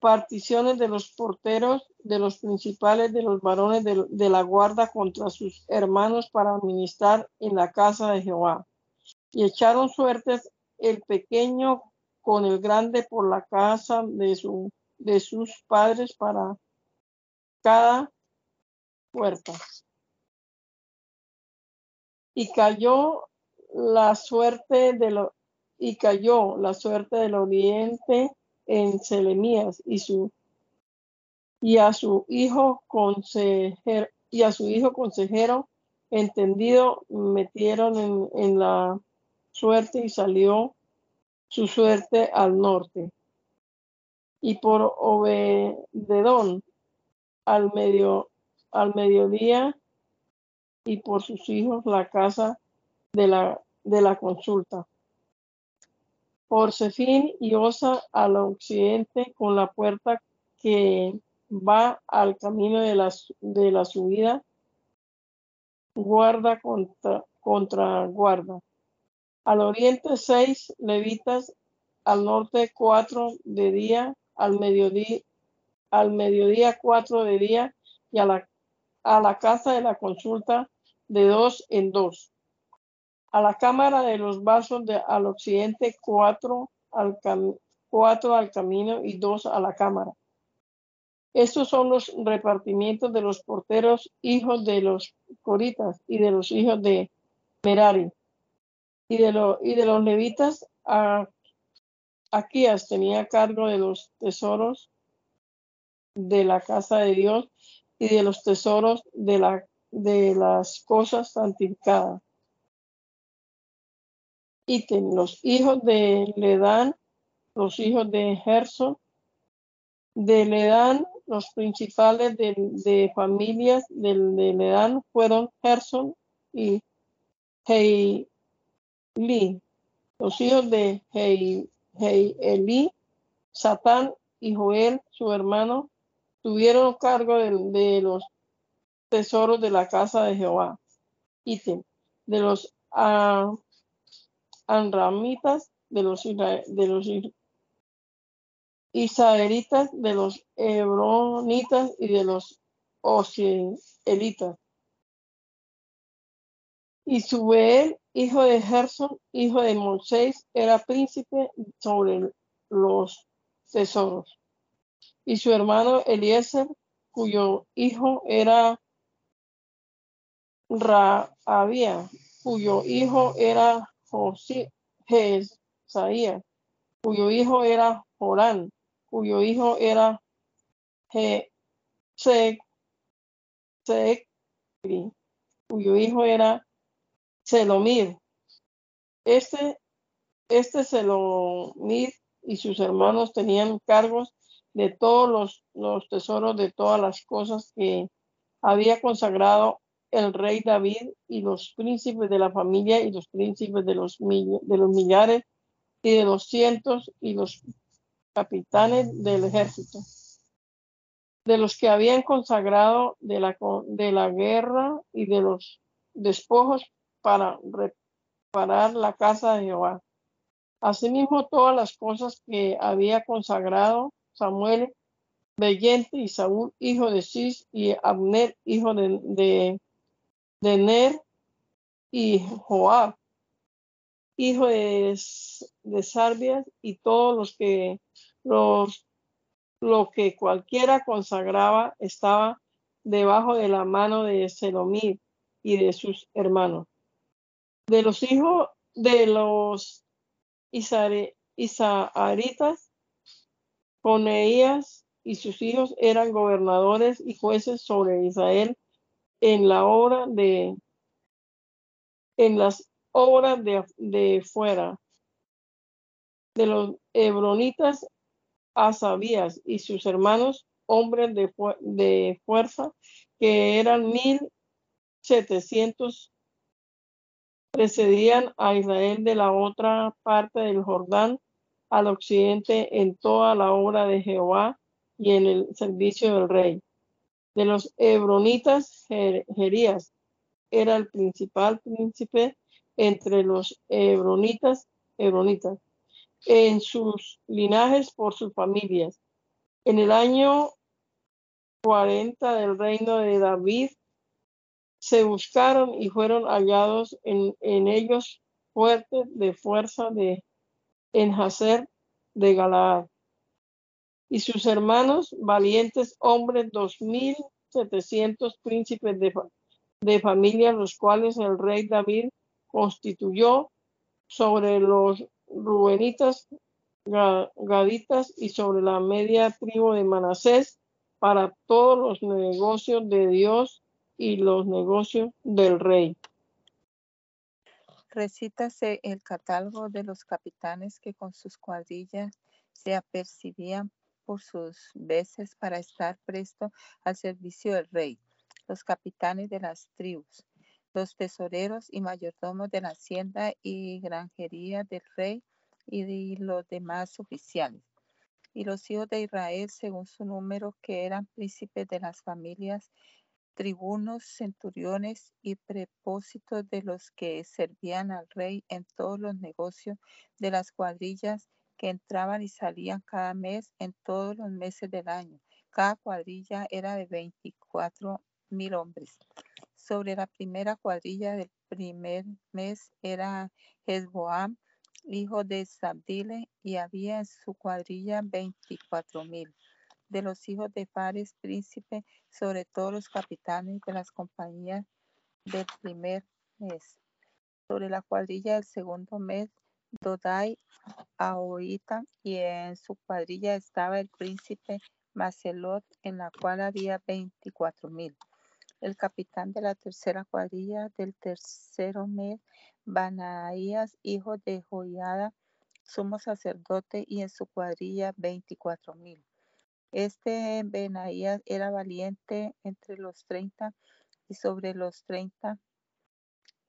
particiones de los porteros, de los principales de los varones de, la guarda contra sus hermanos para administrar en la casa de Jehová. Y echaron suertes el pequeño con el grande por la casa de, su, de sus padres para cada puerta. Y cayó la suerte de lo, y cayó la suerte del oriente en Selemías y su y a su hijo consejero y a su hijo consejero entendido metieron en, en la suerte y salió su suerte al norte. Y por Obededón al medio al mediodía y por sus hijos la casa de la, de la consulta. Por Sefín y Osa al occidente con la puerta que va al camino de la, de la subida, guarda contra, contra guarda. Al oriente seis levitas, al norte cuatro de día, al mediodía, al mediodía cuatro de día y a la, a la casa de la consulta de dos en dos. A la cámara de los vasos de, al occidente cuatro al, cuatro al camino y dos a la cámara. Estos son los repartimientos de los porteros, hijos de los coritas y de los hijos de Merari y de, y de los levitas, a, Aquías tenía cargo de los tesoros de la casa de Dios y de los tesoros de, la, de las cosas santificadas. Ítem, los hijos de Ledán, los hijos de Gerson, de Ledán, los principales de, familias de, Ledán fueron Gerson y Hei, los hijos de Eli, Satán y Joel, su hermano, tuvieron cargo de, los tesoros de la casa de Jehová. Ítem, de los uh, anramitas, de los, de los israelitas, de los hebronitas y de los osielitas. Y Subeel, hijo de Gerson, hijo de Moisés, era príncipe sobre los tesoros. Y su hermano Eliezer, cuyo hijo era Raabía, cuyo hijo era José, cuyo hijo era Jorán, cuyo hijo era cuyo hijo era Selomir. Este, este y sus hermanos tenían cargos de todos los, los tesoros de todas las cosas que había consagrado el rey David y los príncipes de la familia y los príncipes de los, de los millares y de los cientos y los capitanes del ejército, de los que habían consagrado de la, de la guerra y de los despojos para reparar la casa de Jehová. Asimismo, todas las cosas que había consagrado Samuel, Bellente y Saúl, hijo de Cis, y Abner, hijo de, de, de Ner, y Joab, hijo de, de Sarbias, y todos los que los lo que cualquiera consagraba estaba debajo de la mano de Selomir y de sus hermanos. De los hijos de los Isaaritas, Coneías y sus hijos eran gobernadores y jueces sobre Israel en la obra de en las obras de, de fuera de los hebronitas Asabías y sus hermanos hombres de, de fuerza que eran mil setecientos precedían a Israel de la otra parte del Jordán al occidente en toda la obra de Jehová y en el servicio del rey. De los hebronitas, Jerías era el principal príncipe entre los hebronitas, hebronitas, en sus linajes por sus familias. En el año 40 del reino de David, se buscaron y fueron hallados en, en ellos fuertes de fuerza de Enhacer de Galaad. Y sus hermanos, valientes hombres, dos mil setecientos príncipes de, de familia, los cuales el rey David constituyó sobre los rubenitas, gaditas y sobre la media tribu de Manasés para todos los negocios de Dios y los negocios del rey. Recítase el catálogo de los capitanes que con sus cuadrillas se apercibían por sus veces para estar presto al servicio del rey, los capitanes de las tribus, los tesoreros y mayordomos de la hacienda y granjería del rey y los demás oficiales. Y los hijos de Israel, según su número, que eran príncipes de las familias tribunos, centuriones y prepósitos de los que servían al rey en todos los negocios de las cuadrillas que entraban y salían cada mes en todos los meses del año. Cada cuadrilla era de 24 mil hombres. Sobre la primera cuadrilla del primer mes era Hezboam, hijo de Sabdile, y había en su cuadrilla 24 mil de los hijos de Fares, príncipe, sobre todos los capitanes de las compañías del primer mes. Sobre la cuadrilla del segundo mes, Dodai Ahoita, y en su cuadrilla estaba el príncipe Macelot, en la cual había veinticuatro mil. El capitán de la tercera cuadrilla del tercero mes, Banaías, hijo de Joiada, sumo sacerdote, y en su cuadrilla veinticuatro mil. Este Benaías era valiente entre los treinta y sobre los treinta,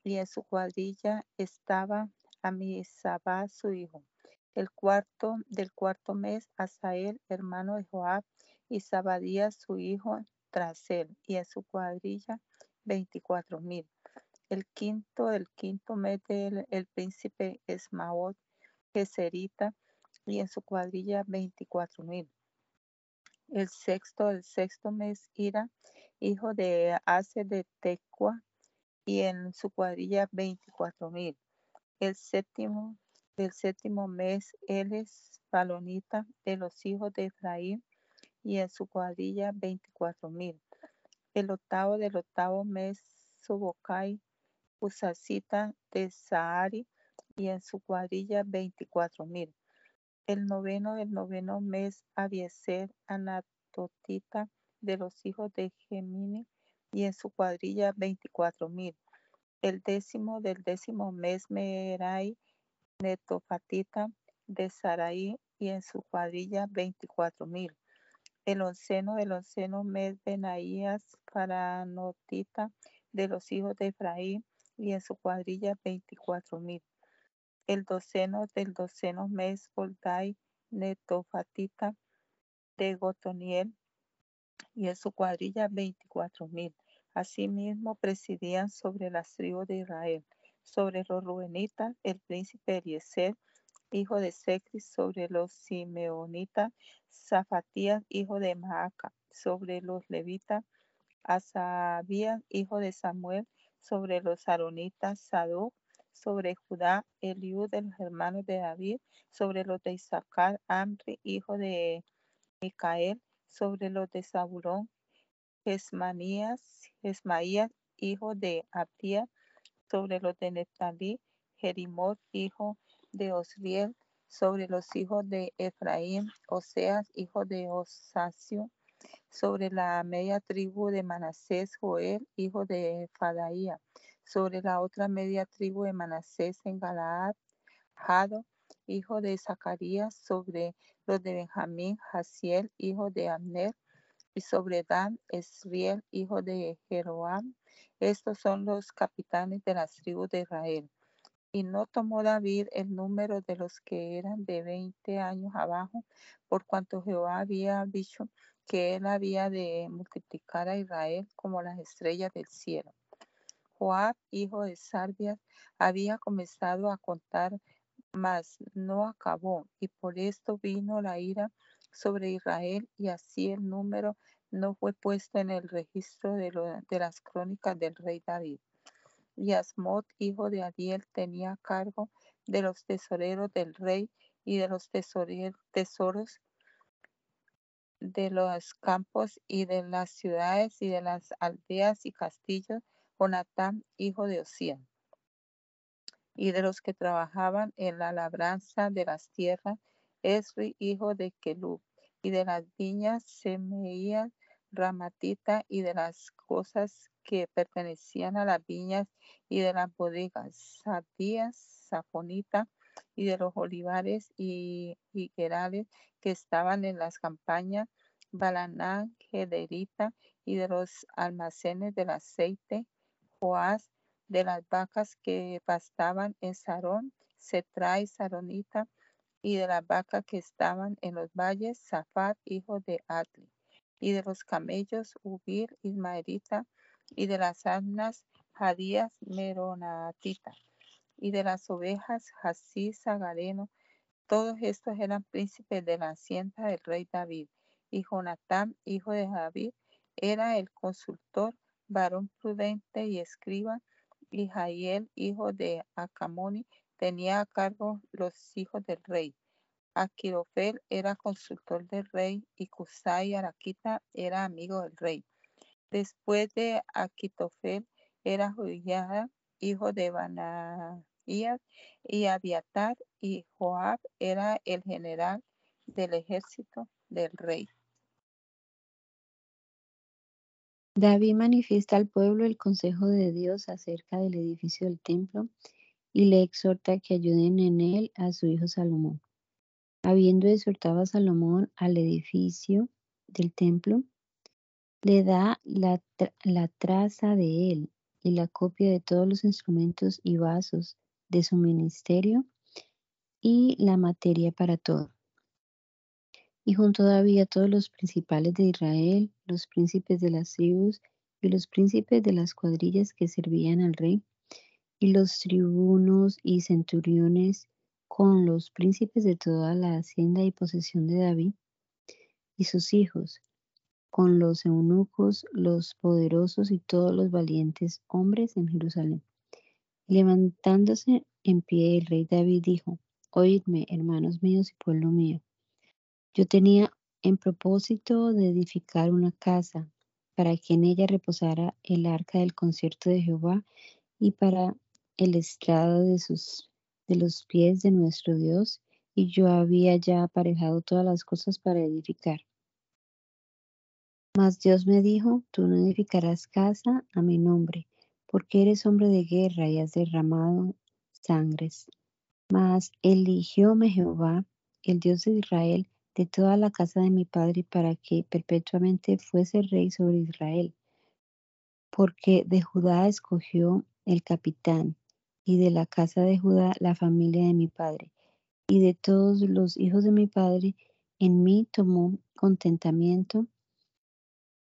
y en su cuadrilla estaba Amisabá su hijo. El cuarto del cuarto mes, Asael, hermano de Joab, y Sabadías su hijo tras él, y en su cuadrilla veinticuatro mil. El quinto del quinto mes del el príncipe Esmaot, Geserita, y en su cuadrilla veinticuatro mil el sexto del sexto mes, Ira, hijo de Ase de Tecua, y en su cuadrilla veinticuatro mil. El séptimo del séptimo mes, él es Palonita, de los hijos de Efraín, y en su cuadrilla veinticuatro mil. El octavo del octavo mes, Subocai, Usacita de Sahari, y en su cuadrilla veinticuatro mil el noveno del noveno mes Abieser Anatotita de los hijos de Gemini y en su cuadrilla veinticuatro mil. El décimo del décimo mes Merai Netofatita de Sarai y en su cuadrilla veinticuatro mil. El onceno del onceno mes Benaías Paranotita de los hijos de Efraín y en su cuadrilla veinticuatro mil el doceno del doceno mes Oldai Netofatita de Gotoniel y en su cuadrilla veinticuatro mil. Asimismo presidían sobre las tribus de Israel, sobre los Rubenitas, el príncipe Eliezer, hijo de Secris, sobre los Simeonitas, Zafatías, hijo de Maaca, sobre los Levitas, Asabías, hijo de Samuel, sobre los Aronitas, Sadoc, sobre Judá, Eliú de los hermanos de David, sobre los de Isaacar, Amri, hijo de Micael, sobre los de Zabulón, Gesmanías, Gesmaías, hijo de Abdía, sobre los de Neftalí, Jerimot, hijo de Osriel, sobre los hijos de Efraín, Oseas, hijo de Osacio, sobre la media tribu de Manasés, Joel, hijo de Fadaía, sobre la otra media tribu de Manasés en Galaad, Jado, hijo de Zacarías, sobre los de Benjamín, Jaciel, hijo de Abner, y sobre Dan, Esriel, hijo de Jeroam. Estos son los capitanes de las tribus de Israel. Y no tomó David el número de los que eran de veinte años abajo, por cuanto Jehová había dicho que él había de multiplicar a Israel como las estrellas del cielo. Joab, hijo de Sarbias, había comenzado a contar, mas no acabó, y por esto vino la ira sobre Israel y así el número no fue puesto en el registro de, de las crónicas del rey David. Y Asmod, hijo de Adiel, tenía cargo de los tesoreros del rey y de los tesoros de los campos y de las ciudades y de las aldeas y castillos, Jonatán, hijo de Osías, y de los que trabajaban en la labranza de las tierras, Esri, hijo de Kelub, y de las viñas, Semeías, Ramatita, y de las cosas que pertenecían a las viñas y de las bodegas, Sadías, Safonita, y de los olivares y higuerales que estaban en las campañas, Balanán, Gederita, y de los almacenes del aceite, Joás, de las vacas que pastaban en Sarón, Cetra y Saronita, y de las vacas que estaban en los valles, Zafat, hijo de Atli, y de los camellos, Ubir, Ismaelita, y de las asnas, Jadías, Meronatita, y de las ovejas, Jasí, Zagareno. Todos estos eran príncipes de la hacienda del rey David. Y Jonatán, hijo de David, era el consultor, varón prudente y escriba. Y Jael, hijo de Acamoni, tenía a cargo los hijos del rey. Aquirofel era consultor del rey y Cusai Araquita era amigo del rey. Después de Aquitofel era Joiada, hijo de Banaías, y Abiatar, y Joab era el general del ejército del rey. David manifiesta al pueblo el consejo de Dios acerca del edificio del templo y le exhorta que ayuden en él a su hijo Salomón. Habiendo exhortado a Salomón al edificio del templo, le da la, traza de él y la copia de todos los instrumentos y vasos de su ministerio y la materia para todo. Y junto a todos los principales de Israel, los príncipes de las tribus y los príncipes de las cuadrillas que servían al rey, y los tribunos y centuriones con los príncipes de toda la hacienda y posesión de David y sus hijos, con los eunucos, los poderosos y todos los valientes hombres en Jerusalén. Levantándose en pie el rey David dijo, Oídme, hermanos míos y pueblo mío. Yo tenía en propósito de edificar una casa para que en ella reposara el arca del concierto de Jehová y para el estrado de, sus, de los pies de nuestro Dios, y yo había ya aparejado todas las cosas para edificar. Mas Dios me dijo, tú no edificarás casa a mi nombre, porque eres hombre de guerra y has derramado sangres. Mas eligióme Jehová, el Dios de Israel, de toda la casa de mi padre, para que perpetuamente fuese rey sobre Israel. Porque de Judá escogió el capitán, y de la casa de Judá la familia de mi padre, y de todos los hijos de mi padre, en mí tomó contentamiento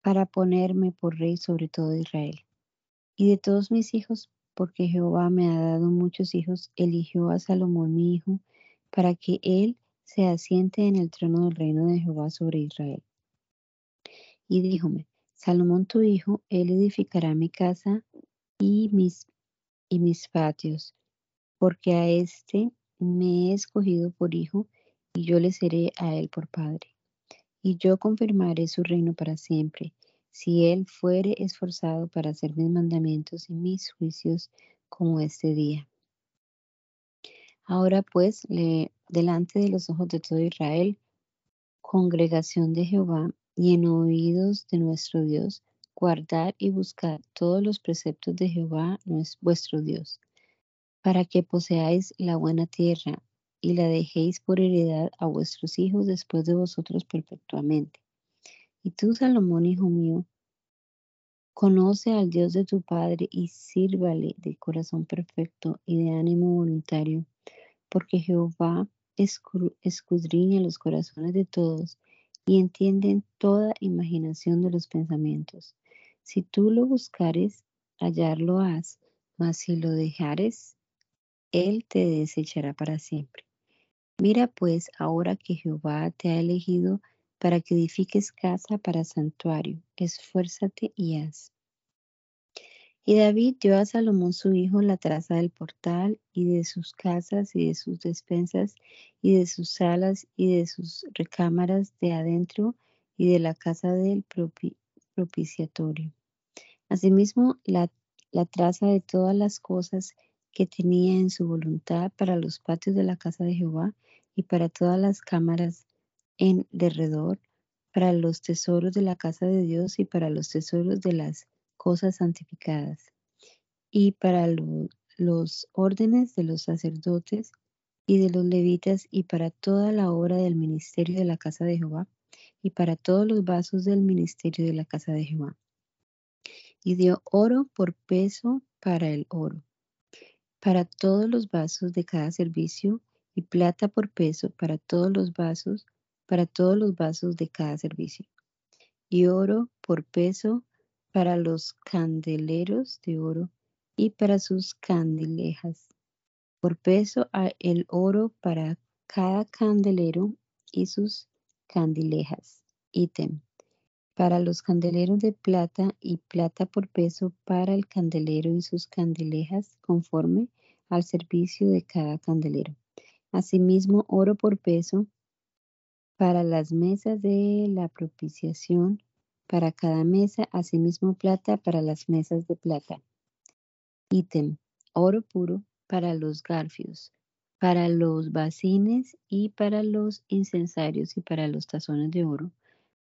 para ponerme por rey sobre todo Israel. Y de todos mis hijos, porque Jehová me ha dado muchos hijos, eligió a Salomón mi hijo, para que él se asiente en el trono del reino de Jehová sobre Israel. Y díjome, Salomón tu hijo, él edificará mi casa y mis, y mis patios, porque a éste me he escogido por hijo, y yo le seré a él por padre. Y yo confirmaré su reino para siempre, si él fuere esforzado para hacer mis mandamientos y mis juicios como este día. Ahora pues, delante de los ojos de todo Israel, congregación de Jehová, y en oídos de nuestro Dios, guardar y buscar todos los preceptos de Jehová, vuestro Dios, para que poseáis la buena tierra y la dejéis por heredad a vuestros hijos después de vosotros perpetuamente. Y tú, Salomón, hijo mío, conoce al Dios de tu Padre y sírvale de corazón perfecto y de ánimo voluntario, porque Jehová escudriña los corazones de todos y entiende toda imaginación de los pensamientos. Si tú lo buscares, hallarlo has, mas si lo dejares, él te desechará para siempre. Mira pues ahora que Jehová te ha elegido para que edifiques casa para santuario, esfuérzate y haz. Y David dio a Salomón su hijo la traza del portal y de sus casas y de sus despensas y de sus salas y de sus recámaras de adentro y de la casa del propiciatorio. Asimismo, la, traza de todas las cosas que tenía en su voluntad para los patios de la casa de Jehová y para todas las cámaras en derredor, para los tesoros de la casa de Dios y para los tesoros de las cosas santificadas, y para los órdenes de los sacerdotes y de los levitas, y para toda la obra del ministerio de la casa de Jehová, y para todos los vasos del ministerio de la casa de Jehová. Y dio oro por peso para el oro, para todos los vasos de cada servicio, y plata por peso para todos los vasos, para todos los vasos de cada servicio. Y oro por peso para los candeleros de oro y para sus candilejas. Por peso el oro para cada candelero y sus candilejas. Ítem. Para los candeleros de plata y plata por peso para el candelero y sus candilejas conforme al servicio de cada candelero. Asimismo, oro por peso para las mesas de la propiciación, para cada mesa, asimismo plata para las mesas de plata. Ítem, oro puro para los garfios, para los bacines y para los incensarios y para los tazones de oro,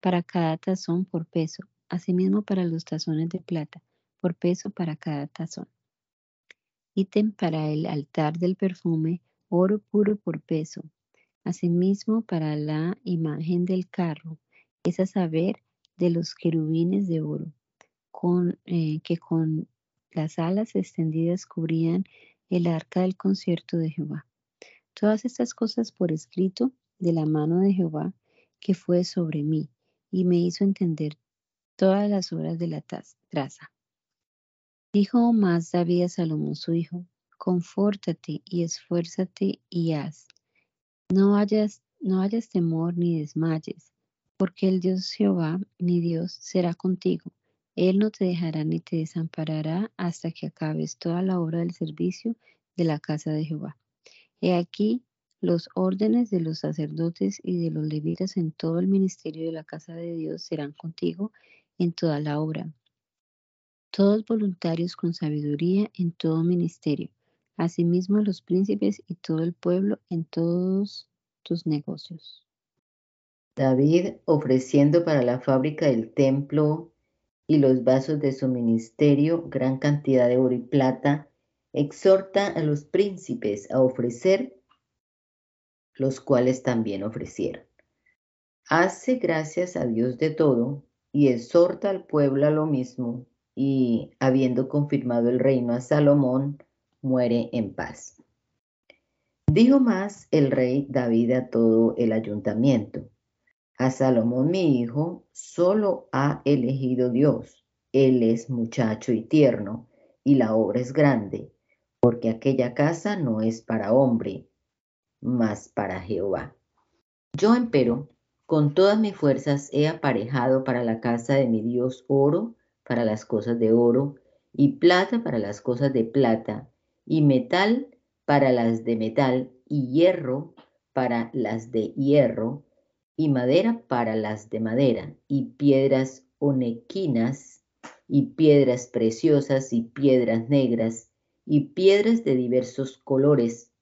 para cada tazón por peso, asimismo para los tazones de plata, por peso para cada tazón. Ítem para el altar del perfume, oro puro por peso. Asimismo, para la imagen del carro, es a saber, de los querubines de oro, con, eh, que con las alas extendidas cubrían el arca del concierto de Jehová. Todas estas cosas por escrito de la mano de Jehová que fue sobre mí y me hizo entender todas las obras de la traza. Dijo más David a Salomón su hijo, confórtate y esfuérzate y haz. No hayas, no hayas temor ni desmayes, porque el Dios Jehová, mi Dios, será contigo. Él no te dejará ni te desamparará hasta que acabes toda la obra del servicio de la casa de Jehová. He aquí los órdenes de los sacerdotes y de los levitas en todo el ministerio de la casa de Dios serán contigo en toda la obra. Todos voluntarios con sabiduría en todo ministerio asimismo los príncipes y todo el pueblo en todos tus negocios. David, ofreciendo para la fábrica del templo y los vasos de su ministerio gran cantidad de oro y plata, exhorta a los príncipes a ofrecer, los cuales también ofrecieron. Hace gracias a Dios de todo y exhorta al pueblo a lo mismo, y habiendo confirmado el reino a Salomón, muere en paz. Dijo más el rey David a todo el ayuntamiento. A Salomón mi hijo solo ha elegido Dios. Él es muchacho y tierno, y la obra es grande, porque aquella casa no es para hombre, mas para Jehová. Yo, empero, con todas mis fuerzas he aparejado para la casa de mi Dios oro para las cosas de oro, y plata para las cosas de plata, y metal para las de metal, y hierro para las de hierro, y madera para las de madera, y piedras onequinas, y piedras preciosas, y piedras negras, y piedras de diversos colores,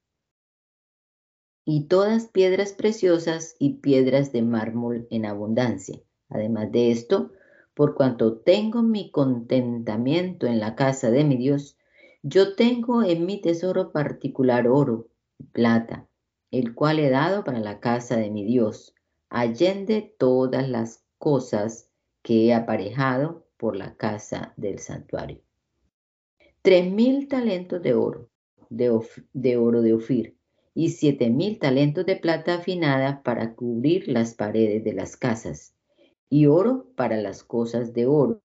y todas piedras preciosas y piedras de mármol en abundancia. Además de esto, por cuanto tengo mi contentamiento en la casa de mi Dios, yo tengo en mi tesoro particular oro y plata, el cual he dado para la casa de mi Dios, allende todas las cosas que he aparejado por la casa del santuario. Tres mil talentos de oro, de, oro de Ofir, y siete mil talentos de plata afinada para cubrir las paredes de las casas, y oro para las cosas de oro,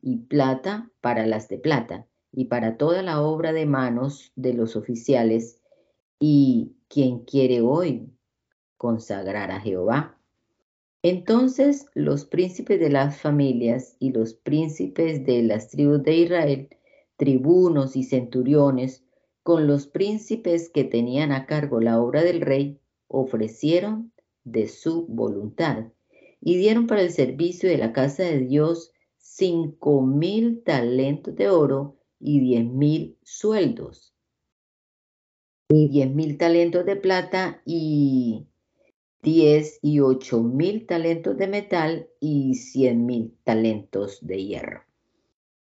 y plata para las de plata, y para toda la obra de manos de los oficiales ¿Y quién quiere hoy consagrar a Jehová? Entonces los príncipes de las familias y los príncipes de las tribus de Israel, tribunos y centuriones, con los príncipes que tenían a cargo la obra del rey, ofrecieron de su voluntad y dieron para el servicio de la casa de Dios cinco mil talentos de oro y diez mil sueldos, y diez mil talentos de plata y diez y ocho mil talentos de metal y cien mil talentos de hierro.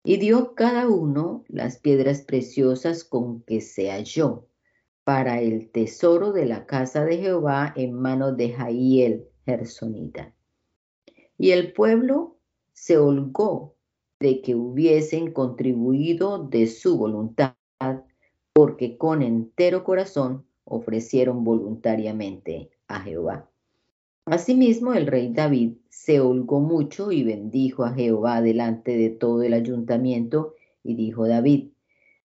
Y dio cada uno las piedras preciosas con que se halló para el tesoro de la casa de Jehová en manos de Jaíel Gersonita. Y el pueblo se holgó de que hubiesen contribuido de su voluntad, porque con entero corazón ofrecieron voluntariamente a Jehová. Asimismo, el rey David se holgó mucho y bendijo a Jehová delante de todo el ayuntamiento, y dijo David,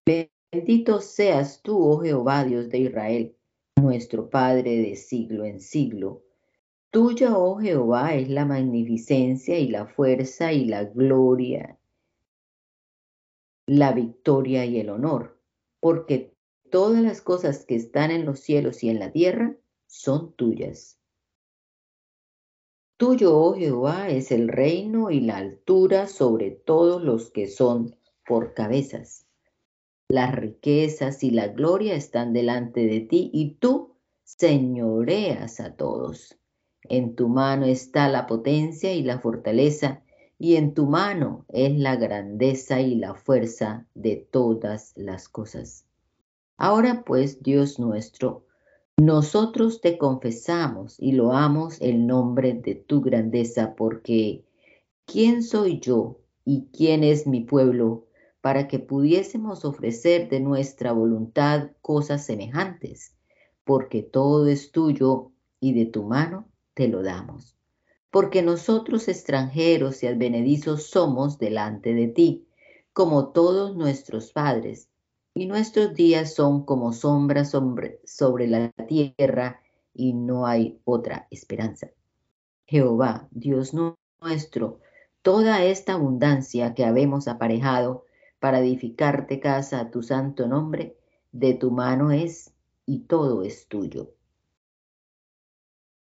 Bendito seas tú, oh Jehová, Dios de Israel, nuestro Padre de siglo en siglo. Tuya, oh Jehová, es la magnificencia y la fuerza y la gloria, la victoria y el honor, porque todas las cosas que están en los cielos y en la tierra son tuyas. Tuyo, oh Jehová, es el reino y la altura sobre todos los que son por cabezas. Las riquezas y la gloria están delante de ti y tú señoreas a todos. En tu mano está la potencia y la fortaleza, y en tu mano es la grandeza y la fuerza de todas las cosas. Ahora pues, Dios nuestro, nosotros te confesamos y loamos el nombre de tu grandeza, porque ¿quién soy yo y quién es mi pueblo para que pudiésemos ofrecer de nuestra voluntad cosas semejantes, porque todo es tuyo y de tu mano te lo damos. Porque nosotros extranjeros y advenedizos somos delante de ti, como todos nuestros padres, y nuestros días son como sombras sobre, sobre la tierra, y no hay otra esperanza. Jehová, Dios nuestro, toda esta abundancia que habemos aparejado, para edificarte casa a tu santo nombre, de tu mano es y todo es tuyo.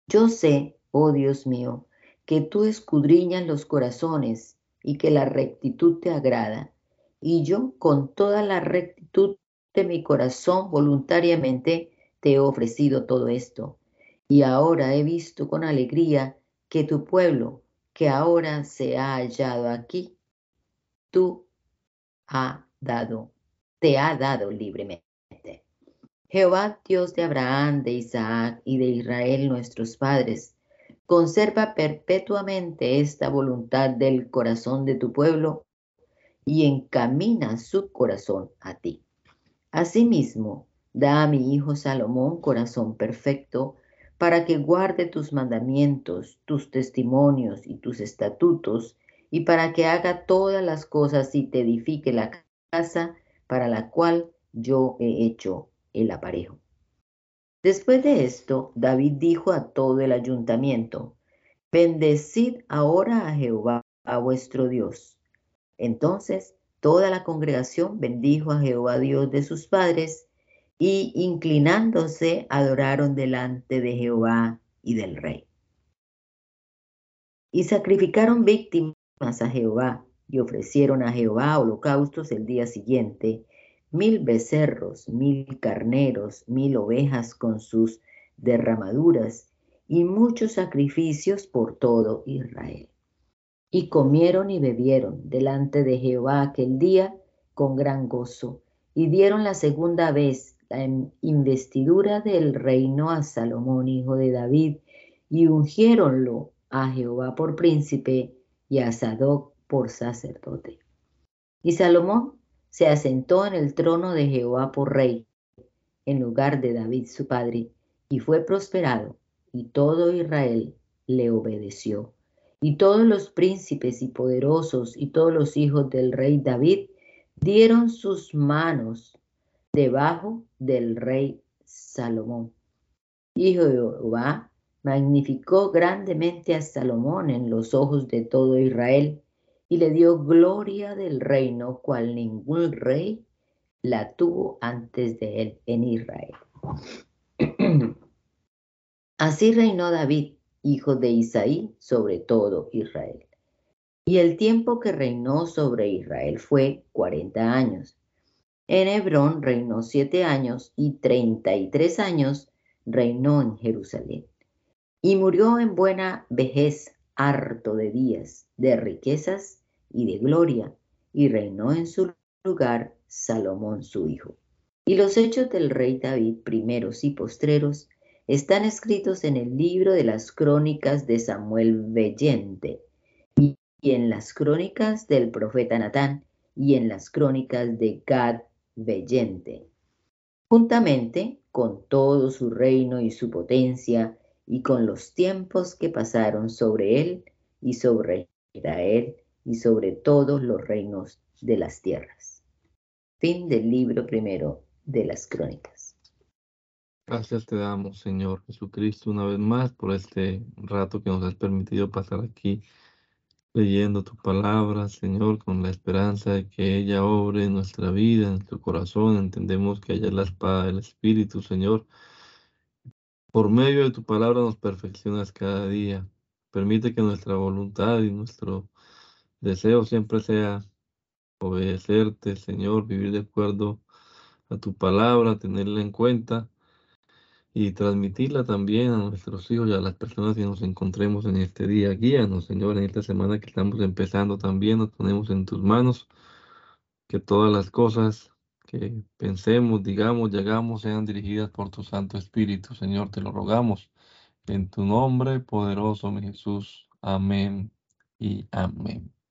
Yo sé, oh Dios mío, que tú escudriñas los corazones y que la rectitud te agrada, y yo con toda la rectitud de mi corazón voluntariamente te he ofrecido todo esto. Y ahora he visto con alegría que tu pueblo, que ahora se ha hallado aquí, tú ha dado, te ha dado libremente. Jehová, Dios de Abraham, de Isaac y de Israel, nuestros padres, conserva perpetuamente esta voluntad del corazón de tu pueblo y encamina su corazón a ti. Asimismo, da a mi hijo Salomón corazón perfecto, para que guarde tus mandamientos, tus testimonios y tus estatutos, y para que haga todas las cosas y te edifique la casa para la cual yo he hecho el aparejo. Después de esto, David dijo a todo el ayuntamiento, Bendecid ahora a Jehová, a vuestro Dios. Entonces toda la congregación bendijo a Jehová Dios de sus padres, y inclinándose adoraron delante de Jehová y del rey. Y sacrificaron víctimas a Jehová y ofrecieron a Jehová holocaustos el día siguiente, mil becerros, mil carneros, mil ovejas con sus derramaduras y muchos sacrificios por todo Israel. Y comieron y bebieron delante de Jehová aquel día con gran gozo, y dieron la segunda vez la investidura del reino a Salomón, hijo de David, y ungiéronlo a Jehová por príncipe y a Sadoc por sacerdote. Y Salomón se asentó en el trono de Jehová por rey, en lugar de David su padre, y fue prosperado, y todo Israel le obedeció. Y todos los príncipes y poderosos y todos los hijos del rey David dieron sus manos debajo del rey Salomón. Y Jehová magnificó grandemente a Salomón en los ojos de todo Israel y le dio gloria del reino cual ningún rey la tuvo antes de él en Israel. <clears throat> Así reinó David, hijo de Isaí, sobre todo Israel. Y el tiempo que reinó sobre Israel fue cuarenta años. En Hebrón reinó siete años y treinta y tres años reinó en Jerusalén. Y murió en buena vejez, harto de días, de riquezas y de gloria, y reinó en su lugar Salomón su hijo. Y los hechos del rey David, primeros y postreros, están escritos en el libro de las crónicas de Samuel Vellente, y en las crónicas del profeta Natán, y en las crónicas de Gad Vellente, juntamente con todo su reino y su potencia, y con los tiempos que pasaron sobre él y sobre Israel y sobre todos los reinos de las tierras. Fin del libro primero de las crónicas. Gracias te damos, Señor Jesucristo, una vez más por este rato que nos has permitido pasar aquí leyendo tu palabra, Señor, con la esperanza de que ella obre en nuestra vida, en nuestro corazón. Entendemos que ella es la espada del Espíritu, Señor, por medio de tu palabra nos perfeccionas cada día. Permite que nuestra voluntad y nuestro deseo siempre sea obedecerte, Señor, vivir de acuerdo a tu palabra, tenerla en cuenta y transmitirla también a nuestros hijos y a las personas que nos encontremos en este día. Guíanos, Señor, en esta semana que estamos empezando también, nos ponemos en tus manos, que todas las cosas que pensemos, digamos, llegamos, sean dirigidas por tu Santo Espíritu. Señor, te lo rogamos. En tu nombre poderoso, mi Jesús. Amén y amén.